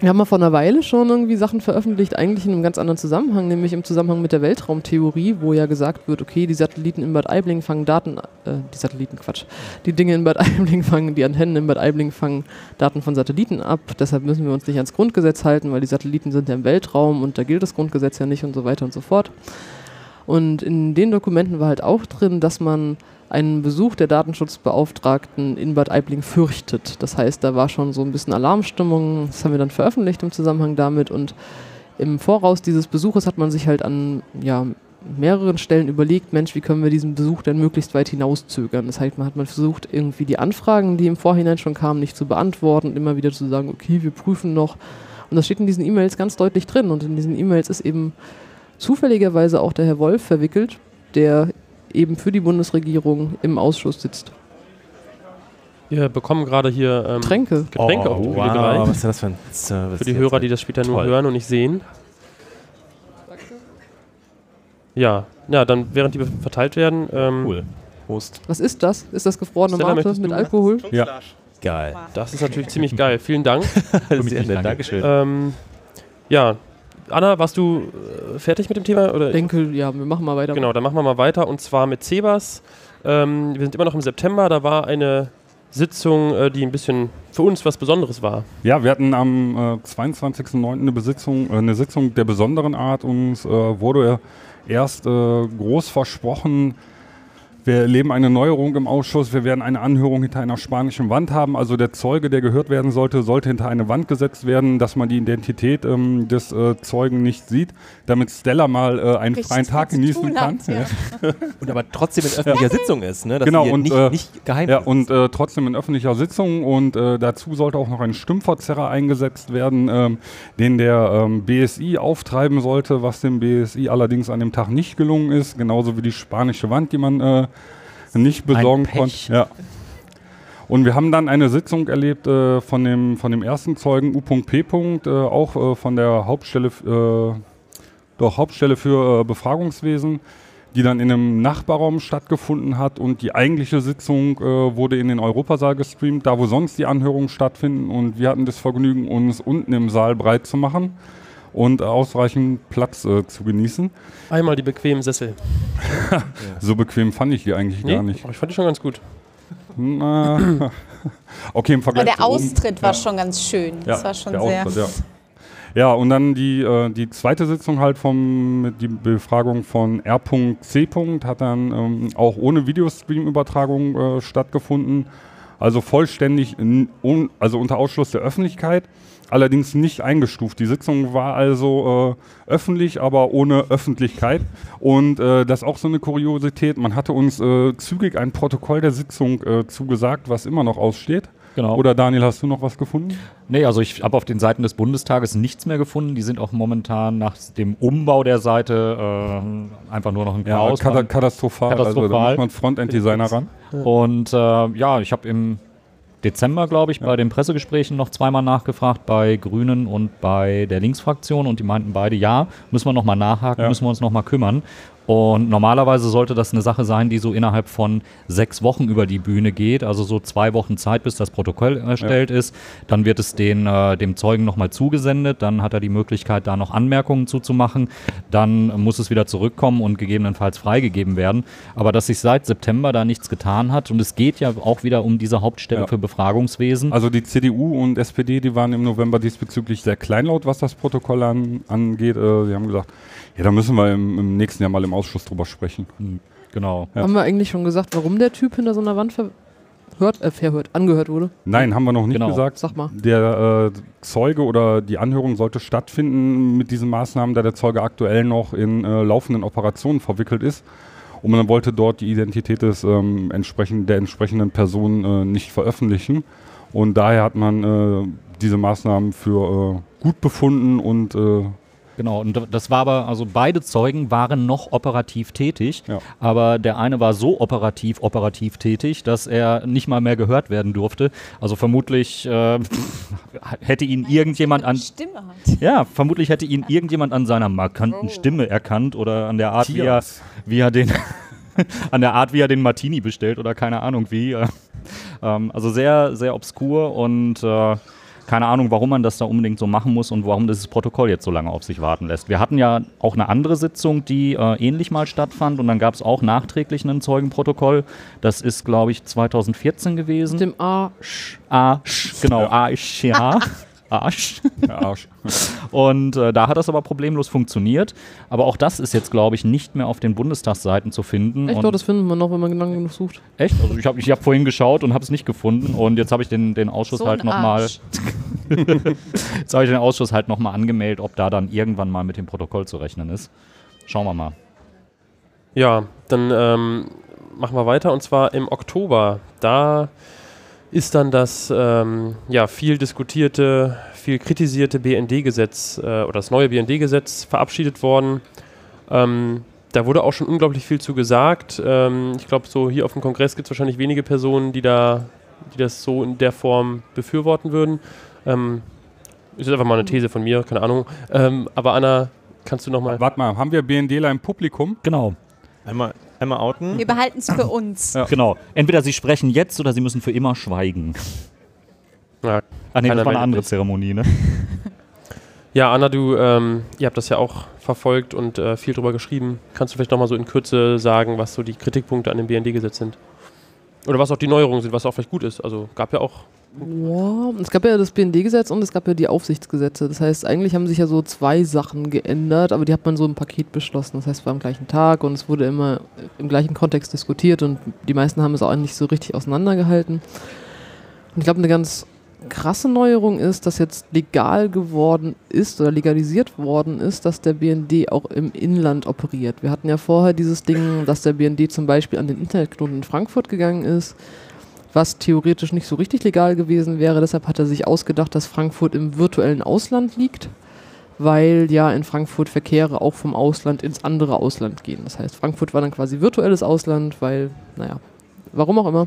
Wir haben mal vor einer Weile schon irgendwie Sachen veröffentlicht, eigentlich in einem ganz anderen Zusammenhang, nämlich im Zusammenhang mit der Weltraumtheorie, wo ja gesagt wird, okay, die Satelliten in Bad Aibling fangen Daten, äh, die Satelliten, Quatsch, die Dinge in Bad Aibling fangen, die Antennen in Bad Aibling fangen Daten von Satelliten ab, deshalb müssen wir uns nicht ans Grundgesetz halten, weil die Satelliten sind ja im Weltraum und da gilt das Grundgesetz ja nicht und so weiter und so fort. Und in den Dokumenten war halt auch drin, dass man einen Besuch der Datenschutzbeauftragten in Bad Aibling fürchtet. Das heißt, da war schon so ein bisschen Alarmstimmung. Das haben wir dann veröffentlicht im Zusammenhang damit und im Voraus dieses Besuches hat man sich halt an ja, mehreren Stellen überlegt, Mensch, wie können wir diesen Besuch denn möglichst weit hinauszögern? Das heißt, man hat man versucht, irgendwie die Anfragen, die im Vorhinein schon kamen, nicht zu beantworten immer wieder zu sagen, okay, wir prüfen noch. Und das steht in diesen E-Mails ganz deutlich drin. Und in diesen E-Mails ist eben zufälligerweise auch der Herr Wolf verwickelt, der eben für die Bundesregierung im Ausschuss sitzt. Wir bekommen gerade hier ähm, Tränke. Getränke auf die Bühne gereicht. was ist denn das für ein Service? Für die? Hörer, die das später nur Toll. hören und nicht sehen. Ja, ja, dann während die verteilt werden. Ähm, Cool. Prost. Was ist das? Ist das gefrorene Stella, Mate mit Alkohol? Ja. Geil. Das ist natürlich ziemlich geil. Vielen Dank. Sehr nett, danke. Dankeschön. ähm, ja, Anna, warst du äh, fertig mit dem Thema? Oder? Ich denke, ja, wir machen mal weiter. Genau, dann machen wir mal weiter und zwar mit Cebas. Ähm, wir sind immer noch im September, da war eine Sitzung, äh, die ein bisschen für uns was Besonderes war. Ja, wir hatten am äh, 22.09. eine, Besitzung, äh, eine Sitzung der besonderen Art. Uns äh, wurde erst äh, groß versprochen, wir erleben eine Neuerung im Ausschuss. Wir werden eine Anhörung hinter einer spanischen Wand haben. Also der Zeuge, der gehört werden sollte, sollte hinter eine Wand gesetzt werden, dass man die Identität ähm, des äh, Zeugen nicht sieht, damit Stella mal äh, einen Richtig freien Tag genießen kann. hat, ja. Und aber trotzdem in öffentlicher Sitzung ist, ne? Dass Genau, und, nicht, äh, nicht geheim Ja, ist. und äh, trotzdem in öffentlicher Sitzung und äh, dazu sollte auch noch ein Stimmverzerrer eingesetzt werden, ähm, den der ähm, BSI auftreiben sollte, was dem BSI allerdings an dem Tag nicht gelungen ist, genauso wie die spanische Wand, die man äh, nicht besorgen konnte. Ja. Und wir haben dann eine Sitzung erlebt äh, von, dem, von dem ersten Zeugen U.P. Äh, auch äh, von der Hauptstelle, äh, doch, Hauptstelle für äh, Befragungswesen, die dann in einem Nachbarraum stattgefunden hat und die eigentliche Sitzung äh, wurde in den Europasaal gestreamt, da wo sonst die Anhörungen stattfinden und wir hatten das Vergnügen, uns unten im Saal breit zu machen und ausreichend Platz äh, zu genießen. Einmal die bequemen Sessel. So bequem fand ich die eigentlich gar nicht. aber ich fand die schon ganz gut. Na, okay, im Aber Vergleich der zu oben. Austritt war Ja. schon ganz schön. Das war schon der sehr. Auftritt, ja. Ja, und dann die, äh, die zweite Sitzung halt vom, mit die Befragung von R.C. hat dann ähm, auch ohne Videostream-Übertragung äh, stattgefunden. Also vollständig, in, un, also unter Ausschluss der Öffentlichkeit, allerdings nicht eingestuft. Die Sitzung war also äh, öffentlich, aber ohne Öffentlichkeit. Und äh, das ist auch so eine Kuriosität. Man hatte uns äh, zügig ein Protokoll der Sitzung äh, zugesagt, was immer noch aussteht. Genau. Oder Daniel, hast du noch was gefunden? Nee, also ich habe auf den Seiten des Bundestages nichts mehr gefunden. Die sind auch momentan nach dem Umbau der Seite äh, einfach nur noch ein Ja, Chaos. kata katastrophal. Also da Katastrophal. muss man Frontend-Designer ran. Und äh, ja, ich habe im Dezember, glaube ich, bei den Pressegesprächen noch zweimal nachgefragt, bei Grünen und bei der Linksfraktion. Und die meinten beide, ja, müssen wir nochmal nachhaken, Ja. müssen wir uns nochmal kümmern. Und normalerweise sollte das eine Sache sein, die so innerhalb von sechs Wochen über die Bühne geht, also so zwei Wochen Zeit, bis das Protokoll erstellt ist. Dann wird es den, äh, dem Zeugen nochmal zugesendet, dann hat er die Möglichkeit, da noch Anmerkungen zuzumachen. Dann muss es wieder zurückkommen und gegebenenfalls freigegeben werden. Aber dass sich seit September da nichts getan hat und es geht ja auch wieder um diese Hauptstelle Ja. für Befragungswesen. Also die CDU und SPD, die waren im November diesbezüglich sehr kleinlaut, was das Protokoll an, angeht. Äh, sie haben gesagt, ja, da müssen wir im, im nächsten Jahr mal im Ausschuss drüber sprechen. genau. Ja. Haben wir eigentlich schon gesagt, warum der Typ hinter so einer Wand verhört, äh, verhört, angehört wurde? Nein, haben wir noch nicht Genau. gesagt. Sag mal. Der äh, Zeuge oder die Anhörung sollte stattfinden mit diesen Maßnahmen, da der Zeuge aktuell noch in äh, laufenden Operationen verwickelt ist. Und man wollte dort die Identität des, ähm, entsprechend, der entsprechenden Person äh, nicht veröffentlichen. Und daher hat man äh, diese Maßnahmen für äh, gut befunden und äh, Genau, und das war aber, also beide Zeugen waren noch operativ tätig, Ja. aber der eine war so operativ, operativ tätig, dass er nicht mal mehr gehört werden durfte. Also vermutlich äh, hätte ihn irgendjemand an, Stimme hat. ja, vermutlich hätte ihn irgendjemand an seiner markanten Stimme erkannt oder an der Art, wie er, wie er den, an der Art, wie er den Martini bestellt oder keine Ahnung wie. äh. Ähm, also sehr, sehr obskur und äh, keine Ahnung, warum man das da unbedingt so machen muss und warum dieses Protokoll jetzt so lange auf sich warten lässt. Wir hatten ja auch eine andere Sitzung, die äh, ähnlich mal stattfand und dann gab es auch nachträglich ein Zeugenprotokoll. Das ist, glaube ich, 2014 gewesen. Mit dem A. A, sch, genau, A, sch, ja. Arsch. Arsch. Und äh, da hat das aber problemlos funktioniert. Aber auch das ist jetzt, glaube ich, nicht mehr auf den Bundestagsseiten zu finden. Ich glaube, das findet man noch, wenn man lang genug sucht. Echt? Also ich habe ich hab vorhin geschaut und habe es nicht gefunden. Und jetzt habe ich den, den Ausschuss So halt nochmal. Jetzt habe ich den Ausschuss halt nochmal angemeldet, ob da dann irgendwann mal mit dem Protokoll zu rechnen ist. Schauen wir mal. Ja, dann ähm, machen wir weiter und zwar im Oktober. Da ist dann das ähm, ja, viel diskutierte, viel kritisierte BND-Gesetz äh, oder das neue BND-Gesetz verabschiedet worden. Ähm, da wurde auch schon unglaublich viel zu gesagt. Ähm, ich glaube, so hier auf dem Kongress gibt es wahrscheinlich wenige Personen, die da, die das so in der Form befürworten würden. Ähm, ist jetzt einfach mal eine These von mir, keine Ahnung. Ähm, aber Anna, kannst du nochmal. Warte mal, haben wir BNDler im Publikum? Genau. Einmal, einmal outen. Wir behalten es für uns. Genau. Entweder sie sprechen jetzt oder sie müssen für immer schweigen. Ja, Ah, nee, das war eine andere. Zeremonie, ne? Ja, Anna, du, ähm, ihr habt das ja auch verfolgt und äh, viel drüber geschrieben. Kannst du vielleicht nochmal so in Kürze sagen, was so die Kritikpunkte an dem BND-Gesetz sind? Oder was auch die Neuerungen sind, was auch vielleicht gut ist. Also gab ja auch. Ja, es gab ja das BND-Gesetz und es gab ja die Aufsichtsgesetze. Das heißt, eigentlich haben sich ja so zwei Sachen geändert, aber die hat man so im Paket beschlossen. Das heißt, es war am gleichen Tag und es wurde immer im gleichen Kontext diskutiert und die meisten haben es auch nicht so richtig auseinandergehalten. Und ich glaube, eine ganz krasse Neuerung ist, dass jetzt legal geworden ist oder legalisiert worden ist, dass der BND auch im Inland operiert. Wir hatten ja vorher dieses Ding, dass der BND zum Beispiel an den Internetknoten in Frankfurt gegangen ist was theoretisch nicht so richtig legal gewesen wäre. Deshalb hat er sich ausgedacht, dass Frankfurt im virtuellen Ausland liegt, weil ja in Frankfurt Verkehre auch vom Ausland ins andere Ausland gehen. Das heißt, Frankfurt war dann quasi virtuelles Ausland, weil, naja, warum auch immer.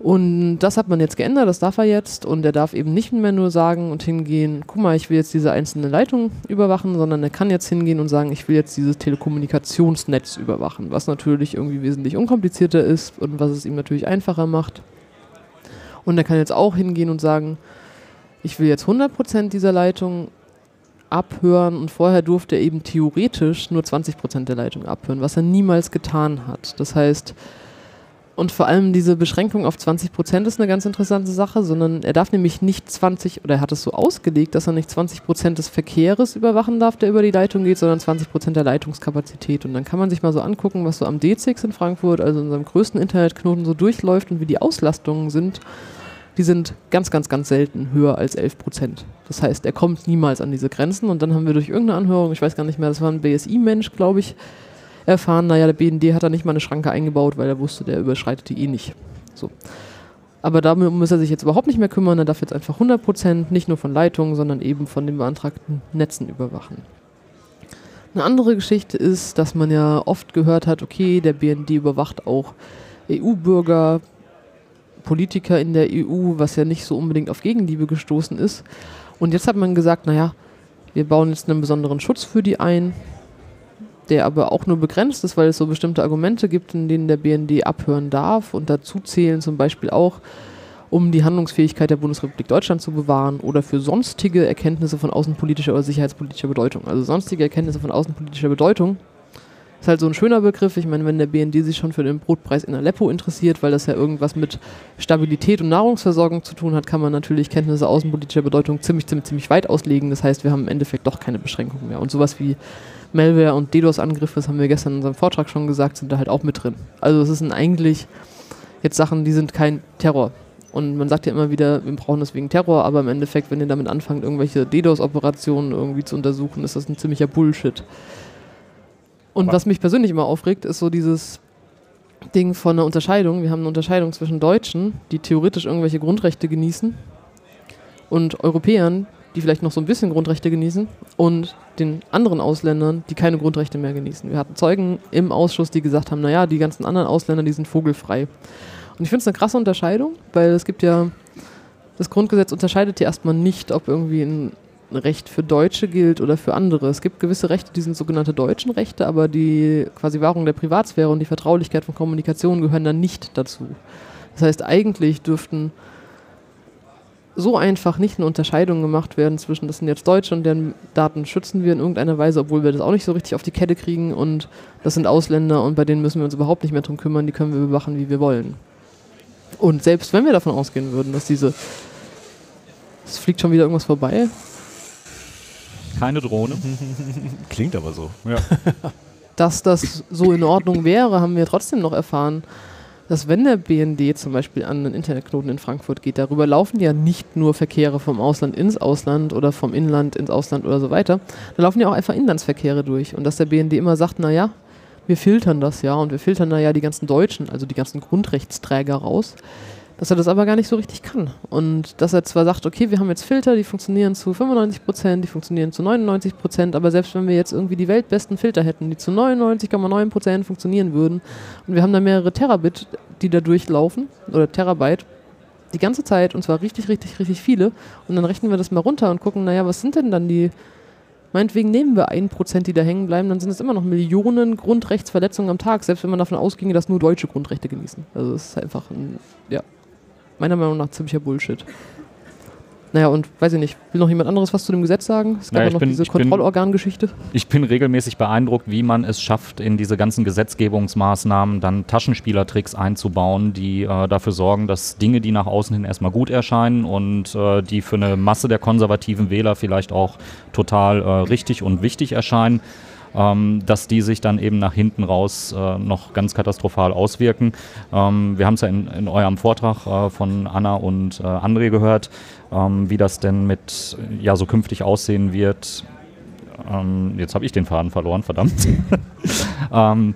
Und das hat man jetzt geändert, das darf er jetzt. Und er darf eben nicht mehr nur sagen und hingehen, guck mal, ich will jetzt diese einzelne Leitung überwachen, sondern er kann jetzt hingehen und sagen, ich will jetzt dieses Telekommunikationsnetz überwachen, was natürlich irgendwie wesentlich unkomplizierter ist und was es ihm natürlich einfacher macht. Und er kann jetzt auch hingehen und sagen, ich will jetzt 100% dieser Leitung abhören und vorher durfte er eben theoretisch nur 20% der Leitung abhören, was er niemals getan hat. Das heißt, und vor allem diese Beschränkung auf 20 Prozent ist eine ganz interessante Sache, sondern er darf nämlich nicht 20, oder er hat es so ausgelegt, dass er nicht 20 Prozent des Verkehres überwachen darf, der über die Leitung geht, sondern 20 Prozent der Leitungskapazität. Und dann kann man sich mal so angucken, was so am D6 in Frankfurt, also unserem größten Internetknoten, so durchläuft und wie die Auslastungen sind. Die sind ganz, ganz, ganz selten höher als 11 Prozent. Das heißt, er kommt niemals an diese Grenzen. Und dann haben wir durch irgendeine Anhörung, ich weiß gar nicht mehr, das war ein BSI-Mensch, glaube ich, erfahren, naja, der BND hat da nicht mal eine Schranke eingebaut, weil er wusste, der überschreitet die eh nicht. So. Aber darum muss er sich jetzt überhaupt nicht mehr kümmern. Er darf jetzt einfach 100% nicht nur von Leitungen, sondern eben von den beantragten Netzen überwachen. Eine andere Geschichte ist, dass man ja oft gehört hat, okay, der BND überwacht auch EU-Bürger, Politiker in der EU, was ja nicht so unbedingt auf Gegenliebe gestoßen ist. Und jetzt hat man gesagt, naja, wir bauen jetzt einen besonderen Schutz für die ein, der aber auch nur begrenzt ist, weil es so bestimmte Argumente gibt, in denen der BND abhören darf und dazu zählen zum Beispiel auch, um die Handlungsfähigkeit der Bundesrepublik Deutschland zu bewahren oder für sonstige Erkenntnisse von außenpolitischer oder sicherheitspolitischer Bedeutung. Also sonstige Erkenntnisse von außenpolitischer Bedeutung ist halt so ein schöner Begriff. Ich meine, wenn der BND sich schon für den Brotpreis in Aleppo interessiert, weil das ja irgendwas mit Stabilität und Nahrungsversorgung zu tun hat, kann man natürlich Kenntnisse außenpolitischer Bedeutung ziemlich, ziemlich, ziemlich weit auslegen. Das heißt, wir haben im Endeffekt doch keine Beschränkung mehr. Und sowas wie Malware und DDoS-Angriffe, das haben wir gestern in unserem Vortrag schon gesagt, sind da halt auch mit drin. Also es sind eigentlich jetzt Sachen, die sind kein Terror. Und man sagt ja immer wieder, wir brauchen das wegen Terror, aber im Endeffekt, wenn ihr damit anfangt, irgendwelche DDoS-Operationen irgendwie zu untersuchen, ist das ein ziemlicher Bullshit. Und was mich persönlich immer aufregt, ist so dieses Ding von einer Unterscheidung. Wir haben eine Unterscheidung zwischen Deutschen, die theoretisch irgendwelche Grundrechte genießen, und Europäern, die vielleicht noch so ein bisschen Grundrechte genießen, und den anderen Ausländern, die keine Grundrechte mehr genießen. Wir hatten Zeugen im Ausschuss, die gesagt haben, naja, die ganzen anderen Ausländer, die sind vogelfrei. Und ich finde es eine krasse Unterscheidung, weil es gibt ja, das Grundgesetz unterscheidet ja erstmal nicht, ob irgendwie ein Recht für Deutsche gilt oder für andere. Es gibt gewisse Rechte, die sind sogenannte deutschen Rechte, aber die quasi Wahrung der Privatsphäre und die Vertraulichkeit von Kommunikation gehören dann nicht dazu. Das heißt, eigentlich dürften so einfach nicht eine Unterscheidung gemacht werden zwischen, das sind jetzt Deutsche und deren Daten schützen wir in irgendeiner Weise, obwohl wir das auch nicht so richtig auf die Kette kriegen und das sind Ausländer und bei denen müssen wir uns überhaupt nicht mehr drum kümmern, die können wir bewachen, wie wir wollen. Und selbst wenn wir davon ausgehen würden, dass diese Es fliegt schon wieder irgendwas vorbei. Keine Drohne. Klingt aber so. Dass das so in Ordnung wäre, haben wir trotzdem noch erfahren, dass wenn der BND zum Beispiel an einen Internetknoten in Frankfurt geht, darüber laufen ja nicht nur Verkehre vom Ausland ins Ausland oder vom Inland ins Ausland oder so weiter, da laufen ja auch einfach Inlandsverkehre durch. Und dass der BND immer sagt, naja, wir filtern das ja. Und wir filtern da ja die ganzen Deutschen, also die ganzen Grundrechtsträger raus, dass er das aber gar nicht so richtig kann. Und dass er zwar sagt, okay, wir haben jetzt Filter, die funktionieren zu 95 Prozent, die funktionieren zu 99 Prozent, aber selbst wenn wir jetzt irgendwie die weltbesten Filter hätten, die zu 99,9 Prozent funktionieren würden und wir haben da mehrere Terabit, die da durchlaufen, oder Terabyte, die ganze Zeit und zwar richtig, richtig, richtig viele und dann rechnen wir das mal runter und gucken, naja, was sind denn dann die Meinetwegen nehmen wir 1%, die da hängen bleiben, dann sind es immer noch Millionen Grundrechtsverletzungen am Tag, selbst wenn man davon ausginge, dass nur Deutsche Grundrechte genießen. Also es ist einfach ein, ja, meiner Meinung nach ziemlicher Bullshit. Naja, und weiß ich nicht, will noch jemand anderes was zu dem Gesetz sagen? Es gab Naja, noch bin- diese Kontrollorgangeschichte. Ich bin regelmäßig beeindruckt, wie man es schafft, in diese ganzen Gesetzgebungsmaßnahmen dann Taschenspielertricks einzubauen, die äh, dafür sorgen, dass Dinge, die nach außen hin erstmal gut erscheinen und äh, die für eine Masse der konservativen Wähler vielleicht auch total äh, richtig und wichtig erscheinen, ähm, dass die sich dann eben nach hinten raus äh, noch ganz katastrophal auswirken. Ähm, wir haben es ja in, in eurem Vortrag äh, von Anna und äh, André gehört, ähm, wie das denn mit ja so künftig aussehen wird. Ähm, jetzt habe ich den Faden verloren, verdammt. ähm,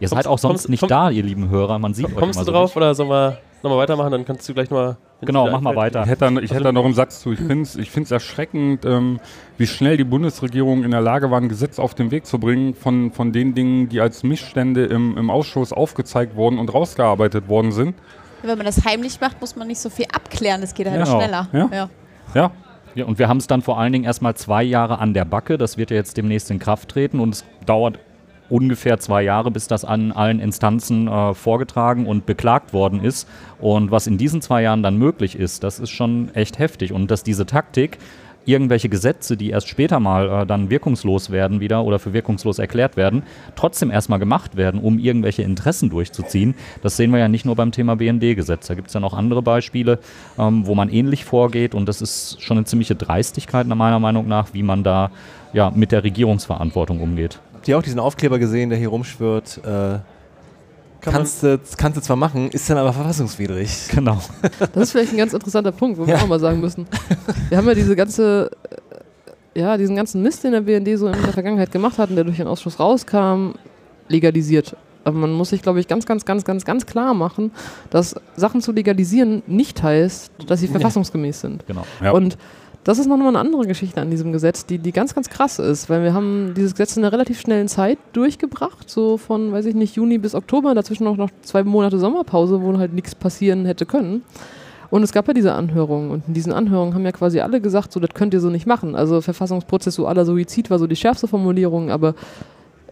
ihr seid Kommst- auch sonst kommst- nicht komm- da, ihr lieben Hörer. Man sieht euch Kommst du so drauf nicht. oder sollen wir nochmal weitermachen? Dann kannst du gleich nochmal. Genau, mach mal weiter. Ich hätte da, ich hätte da noch einen Satz zu. Ich finde es ich find's erschreckend, ähm, wie schnell die Bundesregierung in der Lage war, ein Gesetz auf den Weg zu bringen von, von den Dingen, die als Missstände im, im Ausschuss aufgezeigt worden und rausgearbeitet worden sind. Wenn man das heimlich macht, muss man nicht so viel abklären. Das geht halt Genau. schneller. Ja. Ja. Ja, Ja, und wir haben es dann vor allen Dingen erstmal zwei Jahre an der Backe. Das wird ja jetzt demnächst in Kraft treten und es dauert ungefähr zwei Jahre, bis das an allen Instanzen äh, vorgetragen und beklagt worden ist. Und was in diesen zwei Jahren dann möglich ist, das ist schon echt heftig. Und dass diese Taktik, irgendwelche Gesetze, die erst später mal äh, dann wirkungslos werden wieder oder für wirkungslos erklärt werden, trotzdem erstmal gemacht werden, um irgendwelche Interessen durchzuziehen. Das sehen wir ja nicht nur beim Thema BND-Gesetz. Da gibt es ja noch andere Beispiele, ähm, wo man ähnlich vorgeht und das ist schon eine ziemliche Dreistigkeit meiner Meinung nach, wie man da ja, mit der Regierungsverantwortung umgeht. Habt ihr auch diesen Aufkleber gesehen, der hier rumschwirrt? Äh, kannst, du, kannst du zwar machen, ist dann aber verfassungswidrig. Genau. Das ist vielleicht ein ganz interessanter Punkt, wo wir Ja. auch mal sagen müssen. Wir haben ja diese ganze, äh, ja, diesen ganzen Mist, den der BND so in der Vergangenheit gemacht hat und der durch den Ausschuss rauskam, legalisiert. Aber man muss sich, glaube ich, ganz, ganz, ganz, ganz, ganz klar machen, dass Sachen zu legalisieren nicht heißt, dass sie verfassungsgemäß sind. genau. Ja. Und das ist nochmal eine andere Geschichte an diesem Gesetz, die, die ganz, ganz krass ist, weil wir haben dieses Gesetz in einer relativ schnellen Zeit durchgebracht, so von, weiß ich nicht, Juni bis Oktober, dazwischen auch noch zwei Monate Sommerpause, wo halt nichts passieren hätte können. Und es gab ja diese Anhörungen und in diesen Anhörungen haben ja quasi alle gesagt, so, das könnt ihr so nicht machen. Also verfassungsprozessualer Suizid war so die schärfste Formulierung, aber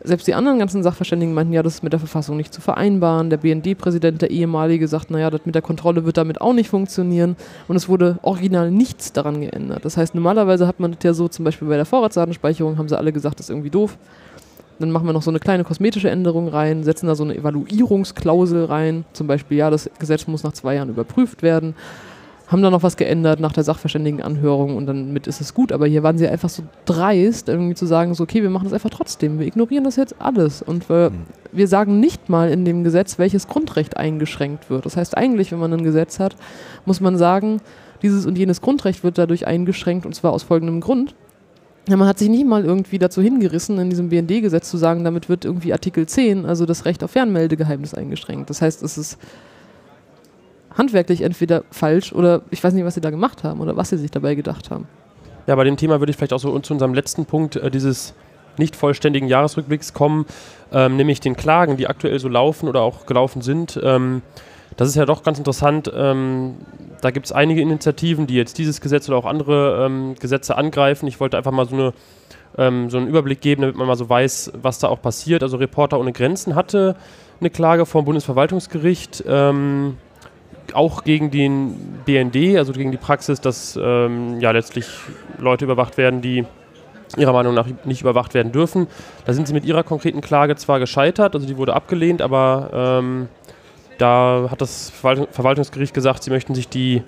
selbst die anderen ganzen Sachverständigen meinten, ja, das ist mit der Verfassung nicht zu vereinbaren. Der BND-Präsident, der ehemalige, sagt, naja, das mit der Kontrolle wird damit auch nicht funktionieren. Und es wurde original nichts daran geändert. Das heißt, normalerweise hat man das ja so, zum Beispiel bei der Vorratsdatenspeicherung, haben sie alle gesagt, das ist irgendwie doof. Dann machen wir noch so eine kleine kosmetische Änderung rein, setzen da so eine Evaluierungsklausel rein. Zum Beispiel, ja, das Gesetz muss nach zwei Jahren überprüft werden. Haben da noch was geändert nach der Sachverständigenanhörung und dann mit ist es gut. Aber hier waren sie einfach so dreist, irgendwie zu sagen, so, okay, wir machen das einfach trotzdem. Wir ignorieren das jetzt alles. Und wir, wir sagen nicht mal in dem Gesetz, welches Grundrecht eingeschränkt wird. Das heißt, eigentlich, wenn man ein Gesetz hat, muss man sagen, dieses und jenes Grundrecht wird dadurch eingeschränkt und zwar aus folgendem Grund. Ja, man hat sich nicht mal irgendwie dazu hingerissen, in diesem BND-Gesetz zu sagen, damit wird irgendwie Artikel 10, also das Recht auf Fernmeldegeheimnis eingeschränkt. Das heißt, es ist handwerklich entweder falsch oder ich weiß nicht, was sie da gemacht haben oder was sie sich dabei gedacht haben. Ja, bei dem Thema würde ich vielleicht auch so zu unserem letzten Punkt äh, dieses nicht vollständigen Jahresrückblicks kommen, ähm, nämlich den Klagen, die aktuell so laufen oder auch gelaufen sind. Ähm, das ist ja doch ganz interessant. Ähm, da gibt es einige Initiativen, die jetzt dieses Gesetz oder auch andere ähm, Gesetze angreifen. Ich wollte einfach mal so, eine, ähm, so einen Überblick geben, damit man mal so weiß, was da auch passiert. Also Reporter ohne Grenzen hatte eine Klage vom Bundesverwaltungsgericht. Ähm, auch gegen den BND, also gegen die Praxis, dass ähm, ja letztlich Leute überwacht werden, die ihrer Meinung nach nicht überwacht werden dürfen. Da sind sie mit ihrer konkreten Klage zwar gescheitert, also die wurde abgelehnt, aber ähm, da hat das Verwaltung, Verwaltungsgericht gesagt, sie möchten sich die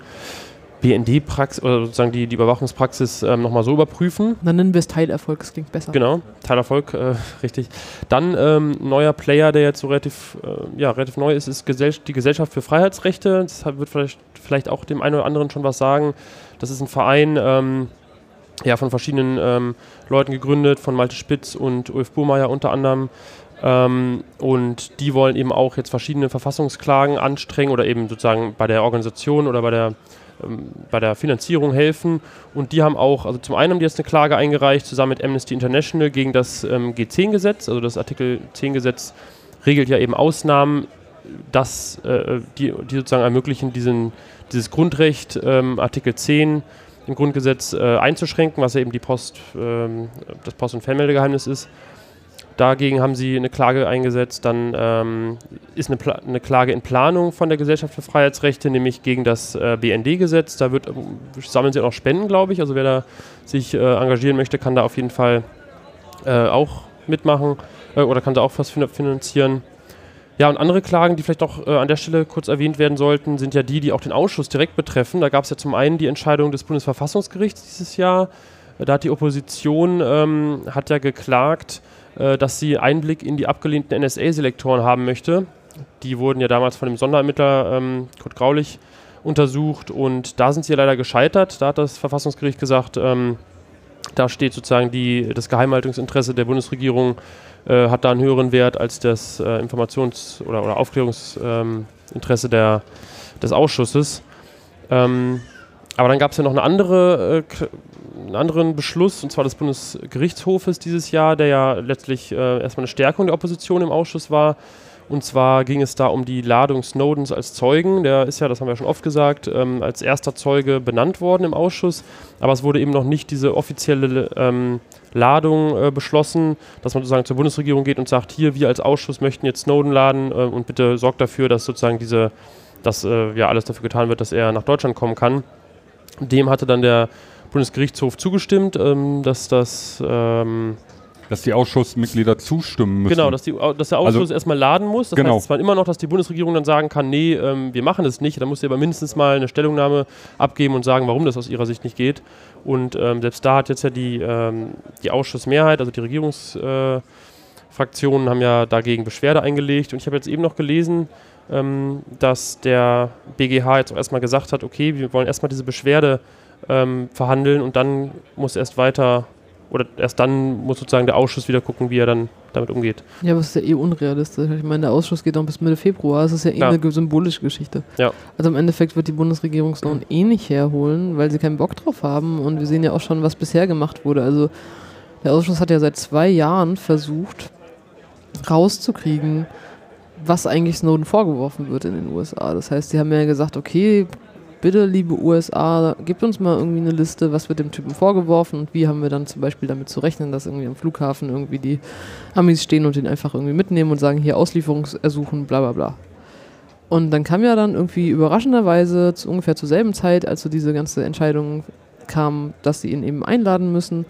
BND-Praxis oder sozusagen die, die Überwachungspraxis ähm, nochmal so überprüfen. Dann nennen wir es Teilerfolg, das klingt besser. Genau, Teilerfolg, äh, richtig. Dann ähm, neuer Player, der jetzt so relativ, äh, ja, relativ neu ist, ist Gesell die Gesellschaft für Freiheitsrechte. Das wird vielleicht, vielleicht auch dem einen oder anderen schon was sagen. Das ist ein Verein, ähm, ja, von verschiedenen ähm, Leuten gegründet, von Malte Spitz und Ulf Burmeier unter anderem. Ähm, und die wollen eben auch jetzt verschiedene Verfassungsklagen anstrengen oder eben sozusagen bei der Organisation oder bei der, ähm, bei der Finanzierung helfen. Und die haben auch, also zum einen haben die jetzt eine Klage eingereicht, zusammen mit Amnesty International gegen das ähm, G10-Gesetz. Also das Artikel 10-Gesetz regelt ja eben Ausnahmen, dass, äh, die, die sozusagen ermöglichen, diesen, dieses Grundrecht, ähm, Artikel 10 im Grundgesetz äh, einzuschränken, was ja eben die Post, ähm, das Post- und Fernmeldegeheimnis ist. Dagegen haben sie eine Klage eingesetzt. Dann ähm, ist eine, eine, Klage in Planung von der Gesellschaft für Freiheitsrechte, nämlich gegen das äh, BND-Gesetz. Da wird, sammeln sie auch Spenden, glaube ich. Also wer da sich äh, engagieren möchte, kann da auf jeden Fall äh, auch mitmachen äh, oder kann da auch was finanzieren. Ja, und andere Klagen, die vielleicht auch äh, an der Stelle kurz erwähnt werden sollten, sind ja die, die auch den Ausschuss direkt betreffen. Da gab es ja zum einen die Entscheidung des Bundesverfassungsgerichts dieses Jahr. Da hat die Opposition ähm, hat ja geklagt, dass sie Einblick in die abgelehnten NSA-Selektoren haben möchte. Die wurden ja damals von dem Sonderermittler ähm, Kurt Graulich untersucht und da sind sie ja leider gescheitert. Da hat das Verfassungsgericht gesagt, ähm, da steht sozusagen die, das Geheimhaltungsinteresse der Bundesregierung äh, hat da einen höheren Wert als das äh, Informations- oder, oder Aufklärungsinteresse ähm, des Ausschusses. Ähm, aber dann gab es ja noch eine andere, äh, einen anderen Beschluss, und zwar des Bundesgerichtshofes dieses Jahr, der ja letztlich äh, erstmal eine Stärkung der Opposition im Ausschuss war. Und zwar ging es da um die Ladung Snowdens als Zeugen. Der ist ja, das haben wir schon oft gesagt, ähm, als erster Zeuge benannt worden im Ausschuss. Aber es wurde eben noch nicht diese offizielle ähm, Ladung äh, beschlossen, dass man sozusagen zur Bundesregierung geht und sagt, hier, wir als Ausschuss möchten jetzt Snowden laden äh, und bitte sorgt dafür, dass sozusagen diese, dass äh, ja alles dafür getan wird, dass er nach Deutschland kommen kann. Dem hatte dann der Bundesgerichtshof zugestimmt, ähm, dass das ähm, dass die Ausschussmitglieder zustimmen müssen. Genau, dass, die, dass der Ausschuss also, erstmal laden muss. Das genau. heißt zwar immer noch, dass die Bundesregierung dann sagen kann, nee, ähm, wir machen es nicht. Da muss sie aber mindestens mal eine Stellungnahme abgeben und sagen, warum das aus ihrer Sicht nicht geht. Und ähm, selbst da hat jetzt ja die, ähm, die Ausschussmehrheit, also die Regierungsfraktionen, äh, haben ja dagegen Beschwerde eingelegt. Und ich habe jetzt eben noch gelesen, ähm, dass der BGH jetzt auch erstmal gesagt hat, okay, wir wollen erstmal diese Beschwerde ähm, verhandeln und dann muss erst weiter oder erst dann muss sozusagen der Ausschuss wieder gucken, wie er dann damit umgeht. Ja, aber es ist ja eh unrealistisch. Ich meine, der Ausschuss geht noch bis Mitte Februar. Es ist ja eh ja. eine symbolische Geschichte. Ja. Also im Endeffekt wird die Bundesregierung es noch eh nicht herholen, weil sie keinen Bock drauf haben. Und wir sehen ja auch schon, was bisher gemacht wurde. Also der Ausschuss hat ja seit zwei Jahren versucht, rauszukriegen, was eigentlich Snowden vorgeworfen wird in den USA. Das heißt, sie haben ja gesagt, okay, bitte, liebe USA, gebt uns mal irgendwie eine Liste, was wird dem Typen vorgeworfen und wie haben wir dann zum Beispiel damit zu rechnen, dass irgendwie am Flughafen irgendwie die Amis stehen und den einfach irgendwie mitnehmen und sagen, hier Auslieferungsersuchen, bla bla bla. Und dann kam ja dann irgendwie überraschenderweise zu, ungefähr zur selben Zeit, als so diese ganze Entscheidung kam, dass sie ihn eben einladen müssen,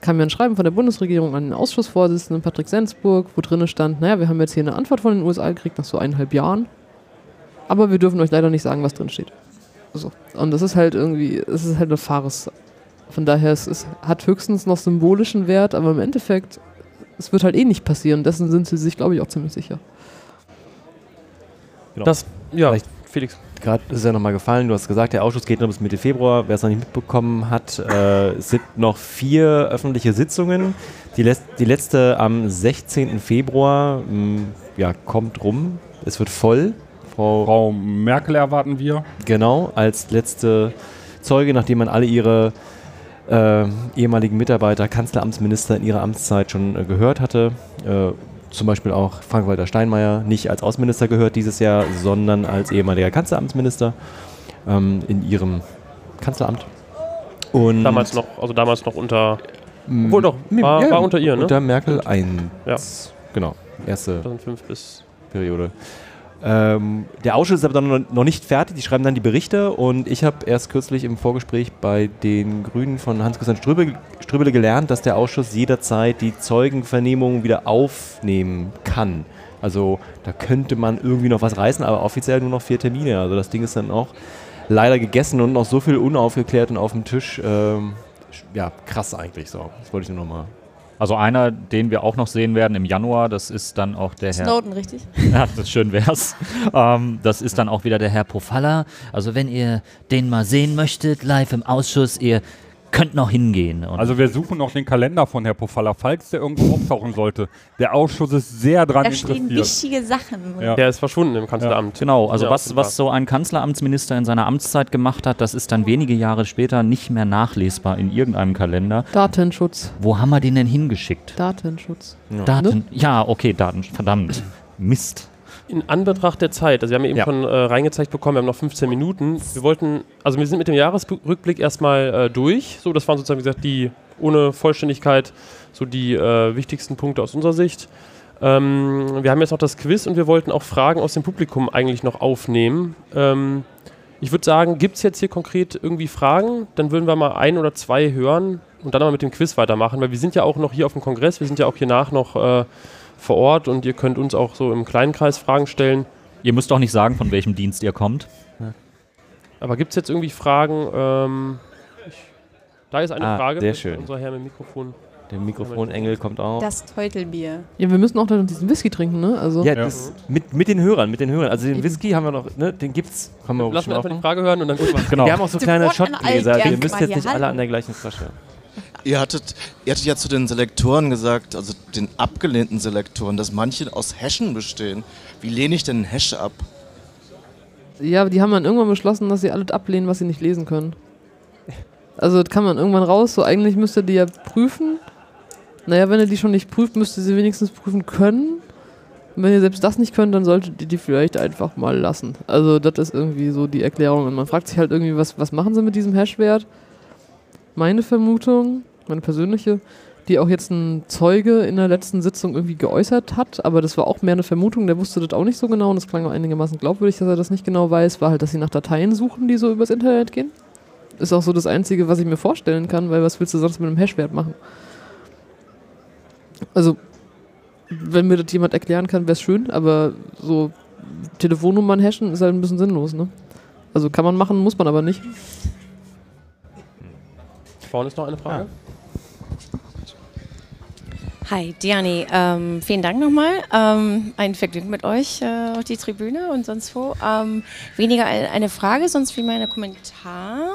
kam ja ein Schreiben von der Bundesregierung an den Ausschussvorsitzenden Patrick Sensburg, wo drinnen stand, naja, wir haben jetzt hier eine Antwort von den USA gekriegt nach so eineinhalb Jahren, aber wir dürfen euch leider nicht sagen, was drin steht. So. Und das ist halt irgendwie, es ist halt eine Fares. Von daher, es ist, hat höchstens noch symbolischen Wert, aber im Endeffekt, es wird halt eh nicht passieren. Dessen sind sie sich, glaube ich, auch ziemlich sicher. Genau. Das, ja, Vielleicht Felix. Gerade ist es ja nochmal gefallen, du hast gesagt, der Ausschuss geht noch bis Mitte Februar. Wer es noch nicht mitbekommen hat, äh, es sind noch vier öffentliche Sitzungen. Die, letz die letzte am 16. Februar mh, hm, ja, kommt rum. Es wird voll. Frau, Frau Merkel erwarten wir. Genau, als letzte Zeuge, nachdem man alle ihre äh, ehemaligen Mitarbeiter, Kanzleramtsminister in ihrer Amtszeit schon äh, gehört hatte. Äh, zum Beispiel auch Frank-Walter Steinmeier nicht als Außenminister gehört dieses Jahr, sondern als ehemaliger Kanzleramtsminister ähm, in ihrem Kanzleramt. Und damals noch, also damals noch unter, obwohl doch, war, ja, war unter ihr, ne? Unter Merkel 1. Ja. Genau, erste 2005 bis Periode. Ähm, der Ausschuss ist aber dann noch nicht fertig, die schreiben dann die Berichte und ich habe erst kürzlich im Vorgespräch bei den Grünen von Hans-Christian Ströbele, gelernt, dass der Ausschuss jederzeit die Zeugenvernehmung wieder aufnehmen kann. Also da könnte man irgendwie noch was reißen, aber offiziell nur noch vier Termine. Also das Ding ist dann auch leider gegessen und noch so viel unaufgeklärt und auf dem Tisch. Ähm, ja, krass eigentlich so. Das wollte ich nur nochmal. Also einer, den wir auch noch sehen werden im Januar, das ist dann auch der Herr. Snowden, richtig? Ja, das schön wär's. Ähm, das ist dann auch wieder der Herr Pofalla. Also wenn ihr den mal sehen möchtet, live im Ausschuss, ihr könnt noch hingehen. Und Also wir suchen noch den Kalender von Herr Pofalla, falls der irgendwo auftauchen sollte. Der Ausschuss ist sehr dran Da stehen interessiert. wichtige Sachen. Ja. Der ist verschwunden im Kanzleramt. Genau, also Ja, was, was so ein Kanzleramtsminister in seiner Amtszeit gemacht hat, das ist dann wenige Jahre später nicht mehr nachlesbar in irgendeinem Kalender. Datenschutz. Wo haben wir den denn hingeschickt? Datenschutz. Daten. Ja, okay, Daten. Verdammt. Mist. In Anbetracht der Zeit, also wir haben ja eben Ja. schon äh, reingezeigt bekommen, wir haben noch 15 Minuten. Wir wollten, also wir sind mit dem Jahresrückblick erstmal äh, durch. So, das waren sozusagen, wie gesagt, die ohne Vollständigkeit so die äh, wichtigsten Punkte aus unserer Sicht. Ähm, wir haben jetzt noch das Quiz und wir wollten auch Fragen aus dem Publikum eigentlich noch aufnehmen. Ähm, ich würde sagen, gibt es jetzt hier konkret irgendwie Fragen? Dann würden wir mal ein oder zwei hören und dann mal mit dem Quiz weitermachen, weil wir sind ja auch noch hier auf dem Kongress, wir sind ja auch hier nach noch äh, vor Ort und ihr könnt uns auch so im kleinen Kreis Fragen stellen. Ihr müsst auch nicht sagen, von welchem Dienst ihr kommt. Aber gibt es jetzt irgendwie Fragen? Ähm, ich, da ist eine Ah, Frage. sehr schön. Unser Herr mit dem Mikrofon. Der Mikrofonengel kommt auch. Das Teutelbier. Ja, wir müssen auch dann diesen Whisky trinken, ne? Also ja, Ja. Das, mit, mit den Hörern, mit den Hörern. Also den Whisky haben wir noch, ne, den gibt's. Kann man Lassen wir einfach die machen. Frage hören und dann gucken wir. Genau. Wir haben auch so Sie kleine alle Shotgläser. Ihr müsst mal jetzt nicht alle hallo. an der gleichen Flasche. Ihr hattet, ihr hattet ja zu den Selektoren gesagt, also den abgelehnten Selektoren, dass manche aus Hashen bestehen. Wie lehne ich denn einen Hash ab? Ja, die haben dann irgendwann beschlossen, dass sie alles ablehnen, was sie nicht lesen können. Also das kann man irgendwann raus, so eigentlich müsste die ja prüfen. Naja, wenn ihr die schon nicht prüft, müsste sie wenigstens prüfen können. Und wenn ihr selbst das nicht könnt, dann solltet ihr die vielleicht einfach mal lassen. Also das ist irgendwie so die Erklärung. Und man fragt sich halt irgendwie, was, was machen sie mit diesem Hashwert? Meine Vermutung, meine persönliche, die auch jetzt ein Zeuge in der letzten Sitzung irgendwie geäußert hat, aber das war auch mehr eine Vermutung, der wusste das auch nicht so genau und es klang auch einigermaßen glaubwürdig, dass er das nicht genau weiß, war halt, dass sie nach Dateien suchen, die so übers Internet gehen. Ist auch so das Einzige, was ich mir vorstellen kann, weil was willst du sonst mit einem Hashwert machen? Also, wenn mir das jemand erklären kann, wäre es schön, aber so Telefonnummern hashen ist halt ein bisschen sinnlos, ne? Also kann man machen, muss man aber nicht. Vorne ist noch eine Frage. Hi, Diani. Ähm, vielen Dank nochmal. Ähm, ein Vergnügen mit euch äh, auf die Tribüne und sonst wo. Ähm, weniger ein- eine Frage, sonst wie mein Kommentar.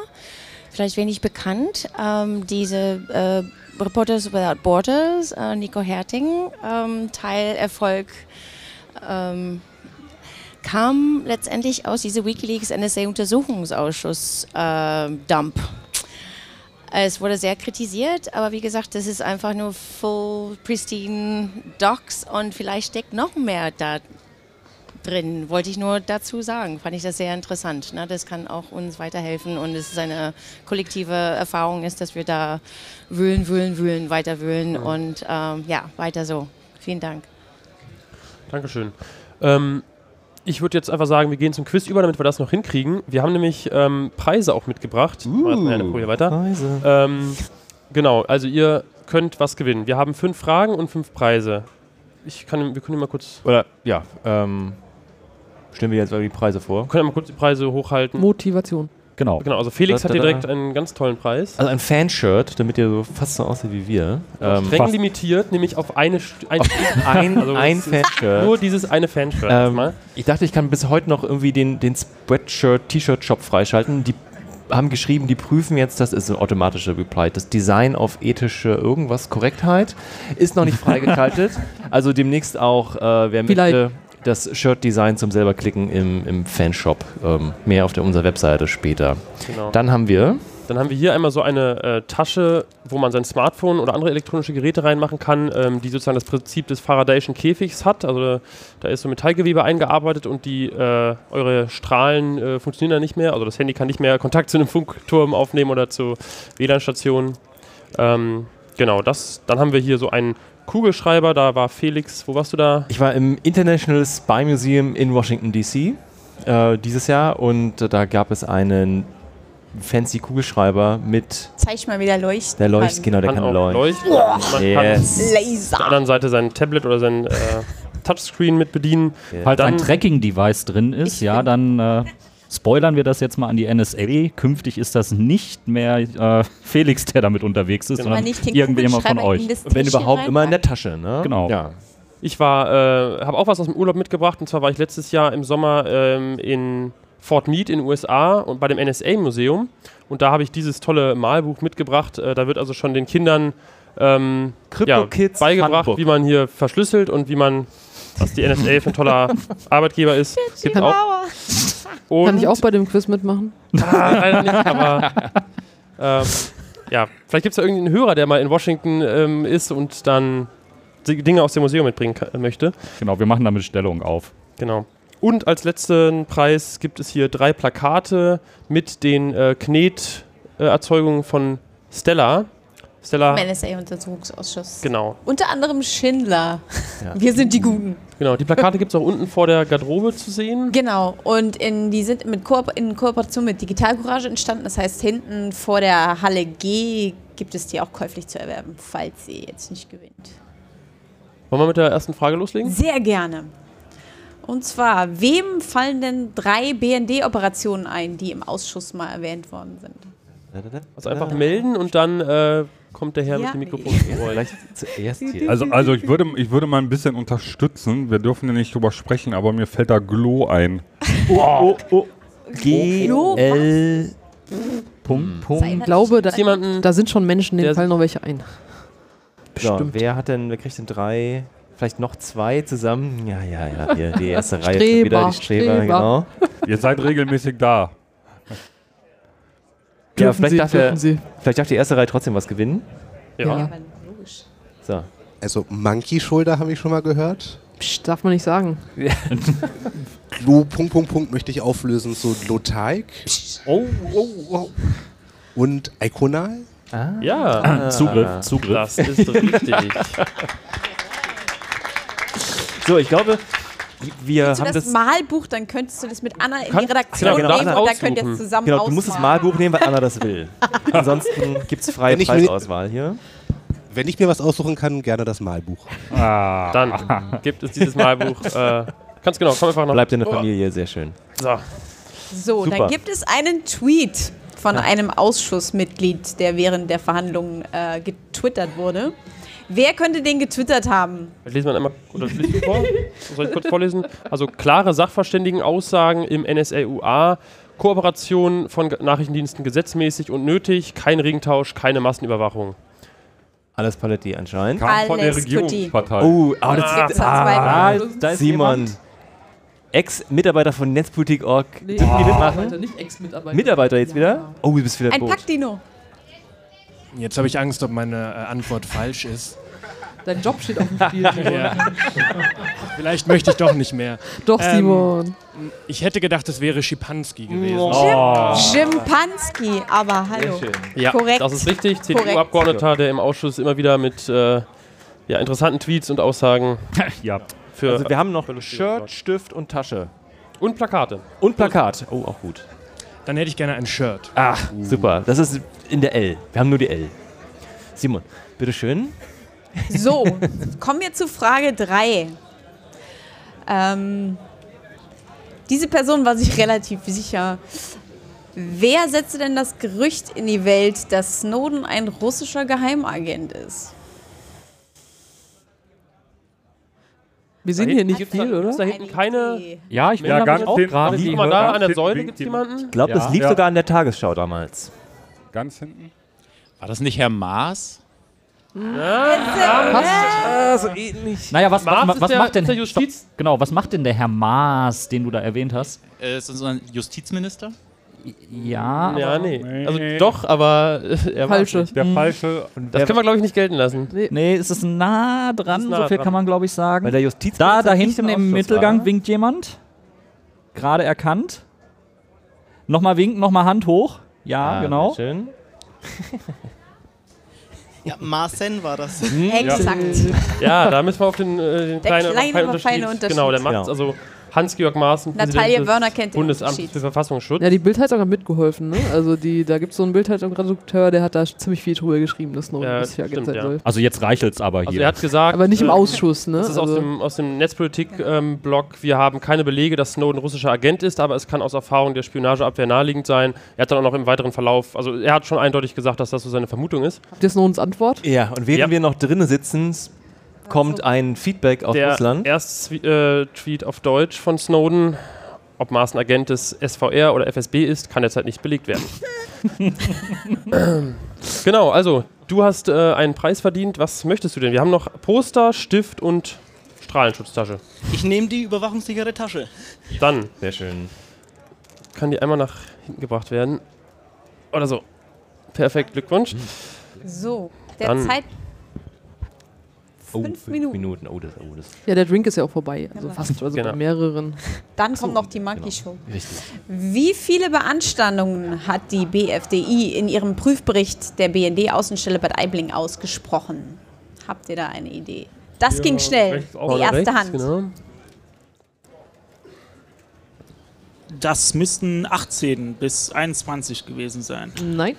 Vielleicht wenig bekannt. Ähm, diese äh, Reporters Without Borders, äh, Nico Herting, ähm, Teilerfolg ähm, kam letztendlich aus dieser WikiLeaks NSA-Untersuchungsausschuss äh. Es wurde sehr kritisiert, aber wie gesagt, das ist einfach nur full pristine Docs und vielleicht steckt noch mehr da drin. Wollte ich nur dazu sagen. Fand ich das sehr interessant. Ne? Das kann auch uns weiterhelfen und es ist eine kollektive Erfahrung, ist, dass wir da wühlen, wühlen, wühlen, weiter wühlen und ähm, ja, weiter so. Vielen Dank. Dankeschön. Ähm, ich würde jetzt einfach sagen, wir gehen zum Quiz über, damit wir das noch hinkriegen. Wir haben nämlich ähm, Preise auch mitgebracht. Uh, Mal eine Folie weiter. Preise. Ähm, genau, also ihr könnt was gewinnen. Wir haben fünf Fragen und fünf Preise. Ich kann, wir können mal kurz, Oder, ja, ähm, stellen wir jetzt mal die Preise vor. können mal kurz die Preise hochhalten. Motivation. Genau. Genau, also Felix Da, hat da, hier da. direkt einen ganz tollen Preis. Also ein Fanshirt, damit ihr so fast so aussieht wie wir. Ähm, Streng fast limitiert, nämlich auf eine, St- ein, ein, Also ein Fanshirt. nur dieses eine Fanshirt Ähm, erstmal. ich dachte, ich kann bis heute noch irgendwie den, den Spreadshirt-T-Shirt-Shop freischalten. Die haben geschrieben, die prüfen jetzt, das ist ein automatischer Reply, das Design auf ethische irgendwas Korrektheit ist noch nicht freigeschaltet. also demnächst auch, äh, wer Vielleicht. möchte, das Shirt-Design zum selber klicken im, im Fanshop. Ähm, mehr auf der, unserer Webseite später. Genau. Dann haben wir Dann haben wir hier einmal so eine äh, Tasche, wo man sein Smartphone oder andere elektronische Geräte reinmachen kann, ähm, die sozusagen das Prinzip des Faradayschen Käfigs hat. Also da ist so Metallgewebe eingearbeitet und die äh, eure Strahlen äh, funktionieren da nicht mehr. Also das Handy kann nicht mehr Kontakt zu einem Funkturm aufnehmen oder zu WLAN-Stationen. Ähm, genau, das. Dann haben wir hier so einen Kugelschreiber. Da war Felix. Wo warst du da? Ich war im International Spy Museum in Washington, D.C. Äh, dieses Jahr und äh, da gab es einen fancy Kugelschreiber mit Zeig mal, wie der leuchtet. der leuchtet, genau, der kann, auch leuchten. leuchten. Man Yes. kann auf der Laser. anderen Seite sein Tablet oder sein äh, Touchscreen mit bedienen. Falls Dann- ein Tracking-Device drin ist, Ich ja, dann äh, spoilern wir das jetzt mal an die NSA. Künftig ist das nicht mehr äh, Felix, der damit unterwegs ist, sondern irgendjemand von euch. wenn überhaupt immer in der. Tasche, ne? Genau. Ja. Ich war, äh, habe auch was aus dem Urlaub mitgebracht und zwar war ich letztes Jahr im Sommer ähm, in Fort Meade in den USA und bei dem NSA-Museum und da habe ich dieses tolle Malbuch mitgebracht. Äh, da wird also schon den Kindern ähm, ja, beigebracht, Handbook. wie man hier verschlüsselt und wie man, was die NSA für ein toller Arbeitgeber ist. Gibt auch. Und Kann ich auch bei dem Quiz mitmachen? Ah, leider nicht, aber ähm, ja, vielleicht gibt es ja irgendeinen Hörer, der mal in Washington ähm, ist und dann die Dinge aus dem Museum mitbringen kann, möchte. Genau, wir machen damit Stellung auf. Genau. Und als letzten Preis gibt es hier drei Plakate mit den äh, Kneterzeugungen von Stella. Stella, Im NSA-Untersuchungsausschuss. genau. Unter anderem Schindler. Ja. Wir sind die Guten. Genau, die Plakate gibt es auch unten vor der Garderobe zu sehen. Genau. Und in, die sind mit Koop in Kooperation mit Digital Courage entstanden. Das heißt, hinten vor der Halle G gibt es die auch käuflich zu erwerben, falls sie jetzt nicht gewinnt. Wollen wir mit der ersten Frage loslegen? Sehr gerne. Und zwar, wem fallen denn drei BND-Operationen ein, die im Ausschuss mal erwähnt worden sind? Also einfach melden und dann äh, kommt der Herr Ja. mit dem Mikrofon zu euch. Vielleicht zuerst hier. Also, also ich, würde, ich würde mal ein bisschen unterstützen. Wir dürfen ja nicht drüber sprechen, aber mir fällt da Glow ein. Oh, oh. G, Hallo? L, Punkt, Sei Punkt. Ich glaube, da, jemanden, da sind schon Menschen, denen Der- fallen noch welche ein. So, Bestimmt. wer hat denn, wer kriegt denn drei, vielleicht noch zwei zusammen? Ja, ja, ja, hier, die erste Reihe schon wieder, die Streber, Streber. genau. Ihr seid regelmäßig da. Ja, vielleicht Sie, darf, der, vielleicht darf die erste Reihe trotzdem was gewinnen. ja. Ja, aber logisch. So. Also Monkey Shoulder habe ich schon mal gehört. Psst, darf man nicht sagen. Glo Punkt Punkt Punkt möchte ich auflösen zu Glotaik Oh, oh, oh. und Iconal. Ah. ja, Zugriff, Zugriff. das ist richtig. So, ich glaube, wir Hast du haben das, das. Malbuch, dann könntest du das mit Anna in die Redaktion genau, genau, nehmen Anna und dann könnt ihr es zusammen Genau, du musst das. Malbuch nehmen, weil Anna das will. Ansonsten gibt es freie Wenn ich mir- Preisauswahl hier. Wenn ich mir was aussuchen kann, gerne das Malbuch. Ah. Dann gibt es dieses Malbuch. Äh, ganz genau, komm einfach noch. Bleibt in der Familie, sehr schön. So. So, Super. dann gibt es einen Tweet von einem Ausschussmitglied, der während der Verhandlungen äh, getwittert wurde. Wer könnte den getwittert haben? Lesen wir einmal oder du vor? Soll ich kurz vorlesen? Also klare Sachverständigenaussagen im NSA-UA, Kooperation von Nachrichtendiensten gesetzmäßig und nötig, kein Regentausch, keine Massenüberwachung. Alles Paletti anscheinend. Kam von der Alles. Regierungspartei. Oh, aber das Gibt's da zwei ah, Fragen? da ist Simon, Ex-Mitarbeiter von Netzpolitik.org. Nee, mitmachen? Mitarbeiter, nicht Ex-Mitarbeiter. Mitarbeiter jetzt wieder? Oh, du bist wieder Ein tot. Packdino. Jetzt habe ich Angst, ob meine äh, Antwort falsch ist. Dein Job steht auf dem Spiel. Ja. Vielleicht möchte ich doch nicht mehr. Doch, Ähm, Simon. Ich hätte gedacht, es wäre Schipanski gewesen. Oh. Schimpanski, aber hallo. Sehr schön. Ja, Korrekt. das ist richtig. CDU-Abgeordneter, der im Ausschuss immer wieder mit äh, ja, interessanten Tweets und Aussagen ja. für Also wir haben noch Shirt, Stift und Tasche. und Plakate. Und Plakat. Oh, auch gut. Dann hätte ich gerne ein Shirt. Ach, super. Das ist in der L. Wir haben nur die L. Simon, bitteschön. So, kommen wir zu Frage 3. Ähm, diese Person war sich relativ sicher. Wer setzte denn das Gerücht in die Welt, dass Snowden ein russischer Geheimagent ist? Wir sehen hier nicht Gibt's viel, da, oder? Gibt's da hinten keine. Ja, ich Ja, wundere ganz auch gerade. Guck die mal da, an der Säule gibt es jemand. jemanden. Ich glaube, das Ja. lief Ja. sogar an der Tagesschau damals. Ganz hinten. War das nicht Herr Maas? Ah, so ähnlich. Naja, was, Maas was, ist was der- macht denn ist der Justiz- Stopp. Genau, was macht denn der Herr Maas, den du da erwähnt hast? Äh, ist unser Justizminister? Ja, Ja, aber- nee. Also doch, aber äh, er Falsche. nicht. Der Hm. falsche. Das können wir, glaube ich, nicht gelten lassen. Nee, es ist nah dran, Es ist nah so viel dran. kann man, glaube ich, sagen. Weil der Justiz Da, da hinten im Mittelgang winkt jemand. Gerade erkannt. Nochmal winken, nochmal Hand hoch. Ja, Ah, genau. Schön. Ja, Marcen war das. Exakt. Ja, da müssen wir auf den, äh, den Der kleinen, aber kleine, feinen aber feine Unterschied. Unterschied. Genau, der macht Genau. also Hans-Georg Maaßen, Natalia Wörner kennt den Bundesamt für Verfassungsschutz. Ja, die Bild hat sogar mitgeholfen, ne? Also die, da gibt es so einen Bildredakteur, der hat da ziemlich viel drüber geschrieben, dass Snowden Ja, russischer Agent stimmt, sein ja. soll. Also jetzt reichelt's aber hier. Also er hat gesagt, Aber nicht im äh, Ausschuss, ne? Das ist aus Also- dem, aus dem Netzpolitik-Blog. wir haben keine Belege, dass Snowden russischer Agent ist, aber es kann aus Erfahrung der Spionageabwehr naheliegend sein. Er hat dann auch noch im weiteren Verlauf, also er hat schon eindeutig gesagt, dass das so seine Vermutung ist. Habt ihr Snowdens Antwort? Ja, und während Ja. wir noch drinnen sitzen, kommt ein Feedback aus der Russland. erste äh, Tweet auf Deutsch von Snowden, ob Maaßen Agent des SVR oder FSB ist, kann derzeit nicht belegt werden. genau, also du hast äh, einen Preis verdient. Was möchtest du denn? Wir haben noch Poster, Stift und Strahlenschutztasche. Ich nehme die überwachungssichere Tasche. Dann Sehr schön. kann die einmal nach hinten gebracht werden. Oder so. Perfekt, Glückwunsch. So, der Dann- Zeit. Oh, Fünf Minuten. Minuten. Oh, das, oh, das. Ja, der Drink ist ja auch vorbei. Also Genau. fast, also Genau. bei mehreren. Dann kommt noch die Monkey Show. Richtig. Wie viele Beanstandungen hat die BFDI in ihrem Prüfbericht der BND-Außenstelle Bad Aibling ausgesprochen? Habt ihr da eine Idee? Das ging schnell. Die erste rechts, Hand. Genau. Das müssten 18 bis 21 gewesen sein. Nein.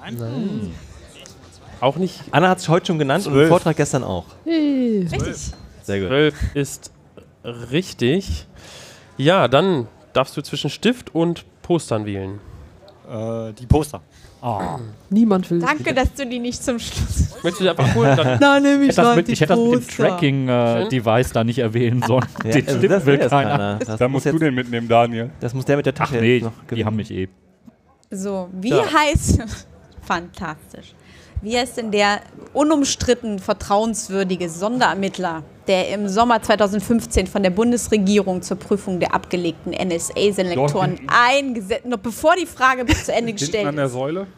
Nein. Auch nicht. Anna hat es heute schon genannt und im Zwölf. Vortrag gestern auch. Richtig. Sehr gut. 12 ist richtig. Ja, dann darfst du zwischen Stift und Postern wählen. Äh, die Poster. Niemand will Danke, dass du die nicht zum Schluss. Möchtest du die einfach holen? Dann Na, nehme Ich ich hätte das mal mit, ich hätte das mit dem. Tracking-Device da nicht erwähnen sollen. Ja, Den also Stift das will keiner. keiner. Das Da muss musst du den mitnehmen, Daniel. Das muss der mit der Ach Tasche nee, jetzt noch die haben mich eh. So, wie Ja. heißt. Fantastisch. Wie heißt denn der unumstritten vertrauenswürdige Sonderermittler, der im Sommer 2015 von der Bundesregierung zur Prüfung der abgelegten NSA-Selektoren eingesetzt, noch bevor die Frage bis zu Ende gestellt an der ist? Säule?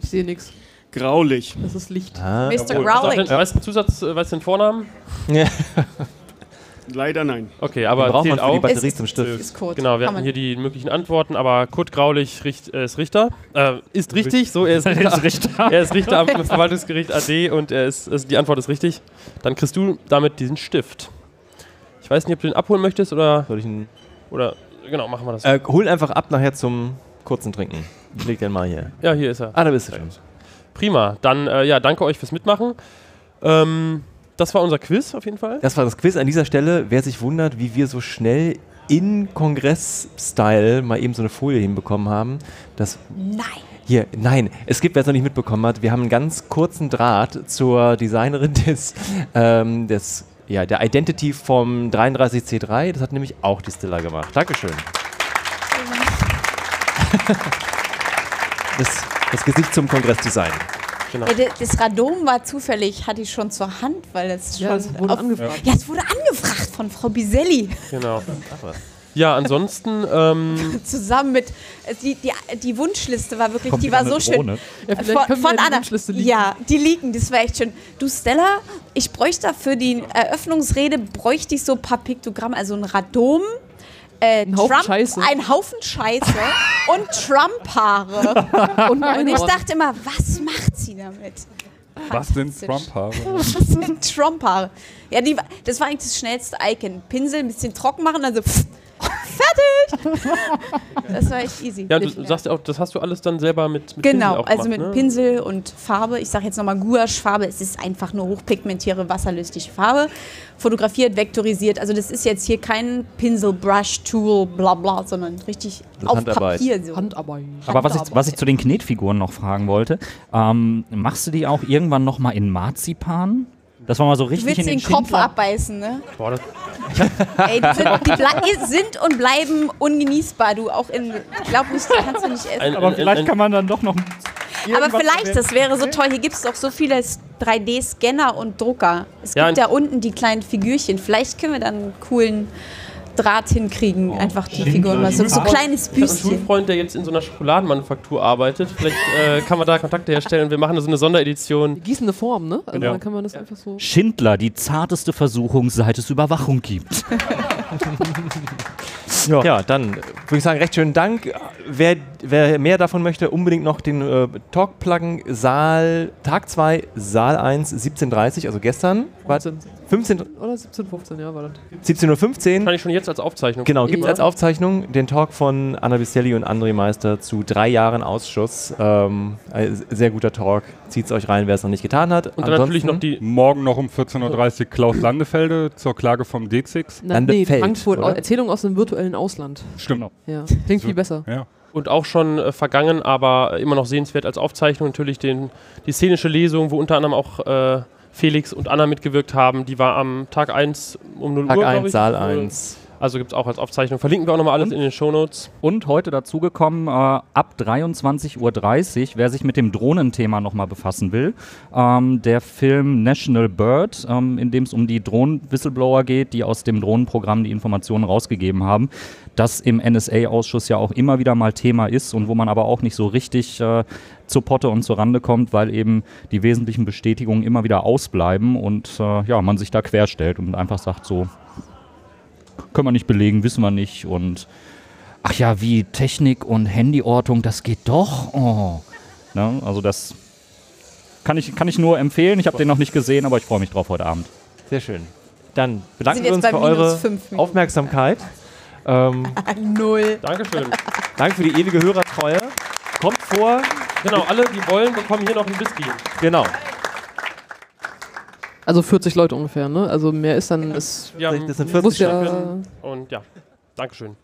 Ich sehe nichts. Graulich. Das ist Licht. Ah, Mr. Weißt du weißt du den Zusatz, äh, weißt du den Vornamen? ja. Leider nein. Okay, aber braucht man für die auch. Batterie Ist- zum Stift. Ist Code. Genau, wir Kann hatten man- hier die möglichen Antworten, aber Kurt Graulich richt, äh, ist Richter. Äh, ist richtig, so, er ist Richter. ist Richter. er ist Richter am Verwaltungsgericht AD und er ist, also die Antwort ist richtig. Dann kriegst du damit diesen Stift. Ich weiß nicht, ob du den abholen möchtest oder. Soll ich einen, oder genau, machen wir das. äh, hol einfach ab nachher zum kurzen Trinken. Ich leg den mal hier. ja, hier ist er. Ah, da bist du schon. Prima. Dann, äh, ja, danke euch fürs Mitmachen. Ähm, das war unser Quiz auf jeden Fall. Das war das Quiz an dieser Stelle. Wer sich wundert, wie wir so schnell in Kongress-Style mal eben so eine Folie hinbekommen haben, das Nein. Hier, nein, es gibt, wer es noch nicht mitbekommen hat, wir haben einen ganz kurzen Draht zur Designerin des, ähm, des ja, der Identity vom 33C3. Das hat nämlich auch die Stilla gemacht. Dankeschön. Das, das Gesicht zum Kongressdesign. Genau. Ja, de- das Radom war zufällig, hatte ich schon zur Hand, weil es schon. Ja, es wurde auf- angefragt. Ja, es wurde angefragt von Frau Biselli. Genau. Ja, ansonsten, ähm, Zusammen mit. äh, Die, die, die Wunschliste war wirklich, Kommt die war so schön. Drohne. Ja, Äh, vielleicht von von die Anna. Wunschliste liegen. Ja, die liegen, das war echt schön. Du, Stella, ich bräuchte für die Eröffnungsrede, bräuchte ich so ein paar Piktogramme, also ein Radom. Äh, Ein Haufen Trump, Scheiße. Ein Haufen Scheiße und Trump-Haare. Und, Und ich dachte immer, was macht sie damit? Was sind. Trump-Haare? Was sind Trump-Haare? Ja, die, war- das war eigentlich das schnellste Icon. Pinsel, ein bisschen trocken machen, dann so pff, fertig. Das war echt easy. ja, du sagst ja auch, das hast du alles dann selber mit, mit Genau, Pinsel auch also mit ne? Pinsel und Farbe. Ich sage jetzt nochmal Gouache-Farbe. Es ist einfach nur hochpigmentierte, wasserlösliche Farbe. Fotografiert, vektorisiert. Also das ist jetzt hier kein Pinsel, Brush, Tool, bla bla, sondern richtig Das auf Handarbeit. Papier. So. Handarbeit. Aber was ich, was ich zu den Knetfiguren noch fragen wollte, ähm, machst du die auch irgendwann noch mal in Marzipan? Das war mal so Du richtig willst in den den Kopf abbeißen, ne? Boah, das, Ey, die sind, die sind und bleiben ungenießbar. Du auch in, glaub nicht, die kannst du nicht essen. Aber vielleicht kann man dann doch noch. Aber vielleicht, das wäre so toll. Hier gibt es doch so viele 3D-Scanner und Drucker. Es Ja, gibt da unten die kleinen Figürchen. Vielleicht können wir dann einen coolen Draht hinkriegen. Einfach die Figuren mal so, so ein kleines Ich habe einen Büstchen. Schulfreund, der jetzt in so einer Schokoladenmanufaktur arbeitet. Vielleicht äh, kann man da Kontakte herstellen und wir machen da so eine Sonderedition. Die gießen eine Form, ne? Also Ja. dann kann man das einfach so. Schindler, die zarteste Versuchung, seit es Überwachung gibt. Ja. dann äh, würde ich sagen, recht schönen Dank. Wer, wer mehr davon möchte, unbedingt noch den äh, Talk pluggen. Saal, Tag 2, Saal 1, 17.30 also gestern. War 15. 15, Oder 17, 15, ja, war das. 17.15 Uhr. Kann ich schon jetzt als Aufzeichnung. Genau, gibt es Ja. als Aufzeichnung den Talk von Anna Bistelli und André Meister zu drei Jahren Ausschuss. Ähm, ein sehr guter Talk. Zieht es euch rein, wer es noch nicht getan hat. Und dann natürlich noch die. Morgen noch um 14.30 Uhr Klaus Landefelde zur Klage vom D6. Na, nee, Landefeld, Frankfurt, oder? Erzählung aus dem virtuellen Ausland. Stimmt. Ja, klingt viel besser. Ja. Und auch schon äh, vergangen, aber immer noch sehenswert als Aufzeichnung natürlich den, die szenische Lesung, wo unter anderem auch äh, Felix und Anna mitgewirkt haben. Die war am Tag 1 um 0 Tag Uhr. glaub 1, ich. Saal Äh, 1. Also gibt es auch als Aufzeichnung. Verlinken wir auch nochmal alles in den Shownotes. Und heute dazugekommen, äh, ab 23.30 Uhr, wer sich mit dem Drohnenthema nochmal befassen will, ähm, der Film National Bird, ähm, in dem es um die Drohnen-Whistleblower geht, die aus dem Drohnenprogramm die Informationen rausgegeben haben, das im NSA-Ausschuss ja auch immer wieder mal Thema ist und wo man aber auch nicht so richtig äh, zur Potte und zur Rande kommt, weil eben die wesentlichen Bestätigungen immer wieder ausbleiben und äh, ja, man sich da querstellt und einfach sagt so, können wir nicht belegen, wissen wir nicht und ach ja, wie Technik und Handyortung, das geht doch. Oh. Ne? Also das kann ich, kann ich nur empfehlen. Ich habe den noch nicht gesehen, aber ich freue mich drauf heute Abend. Sehr schön. Dann bedanken wir uns für eure. Aufmerksamkeit. Ähm, Null. Dankeschön. danke für die ewige Hörertreue. Kommt vor. Genau, alle, die wollen, bekommen hier noch einen Whisky. Genau. Also 40 Leute ungefähr, ne? Also mehr ist dann. Ist, Ja, Das sind muss 40 ja, Und ja, Dankeschön.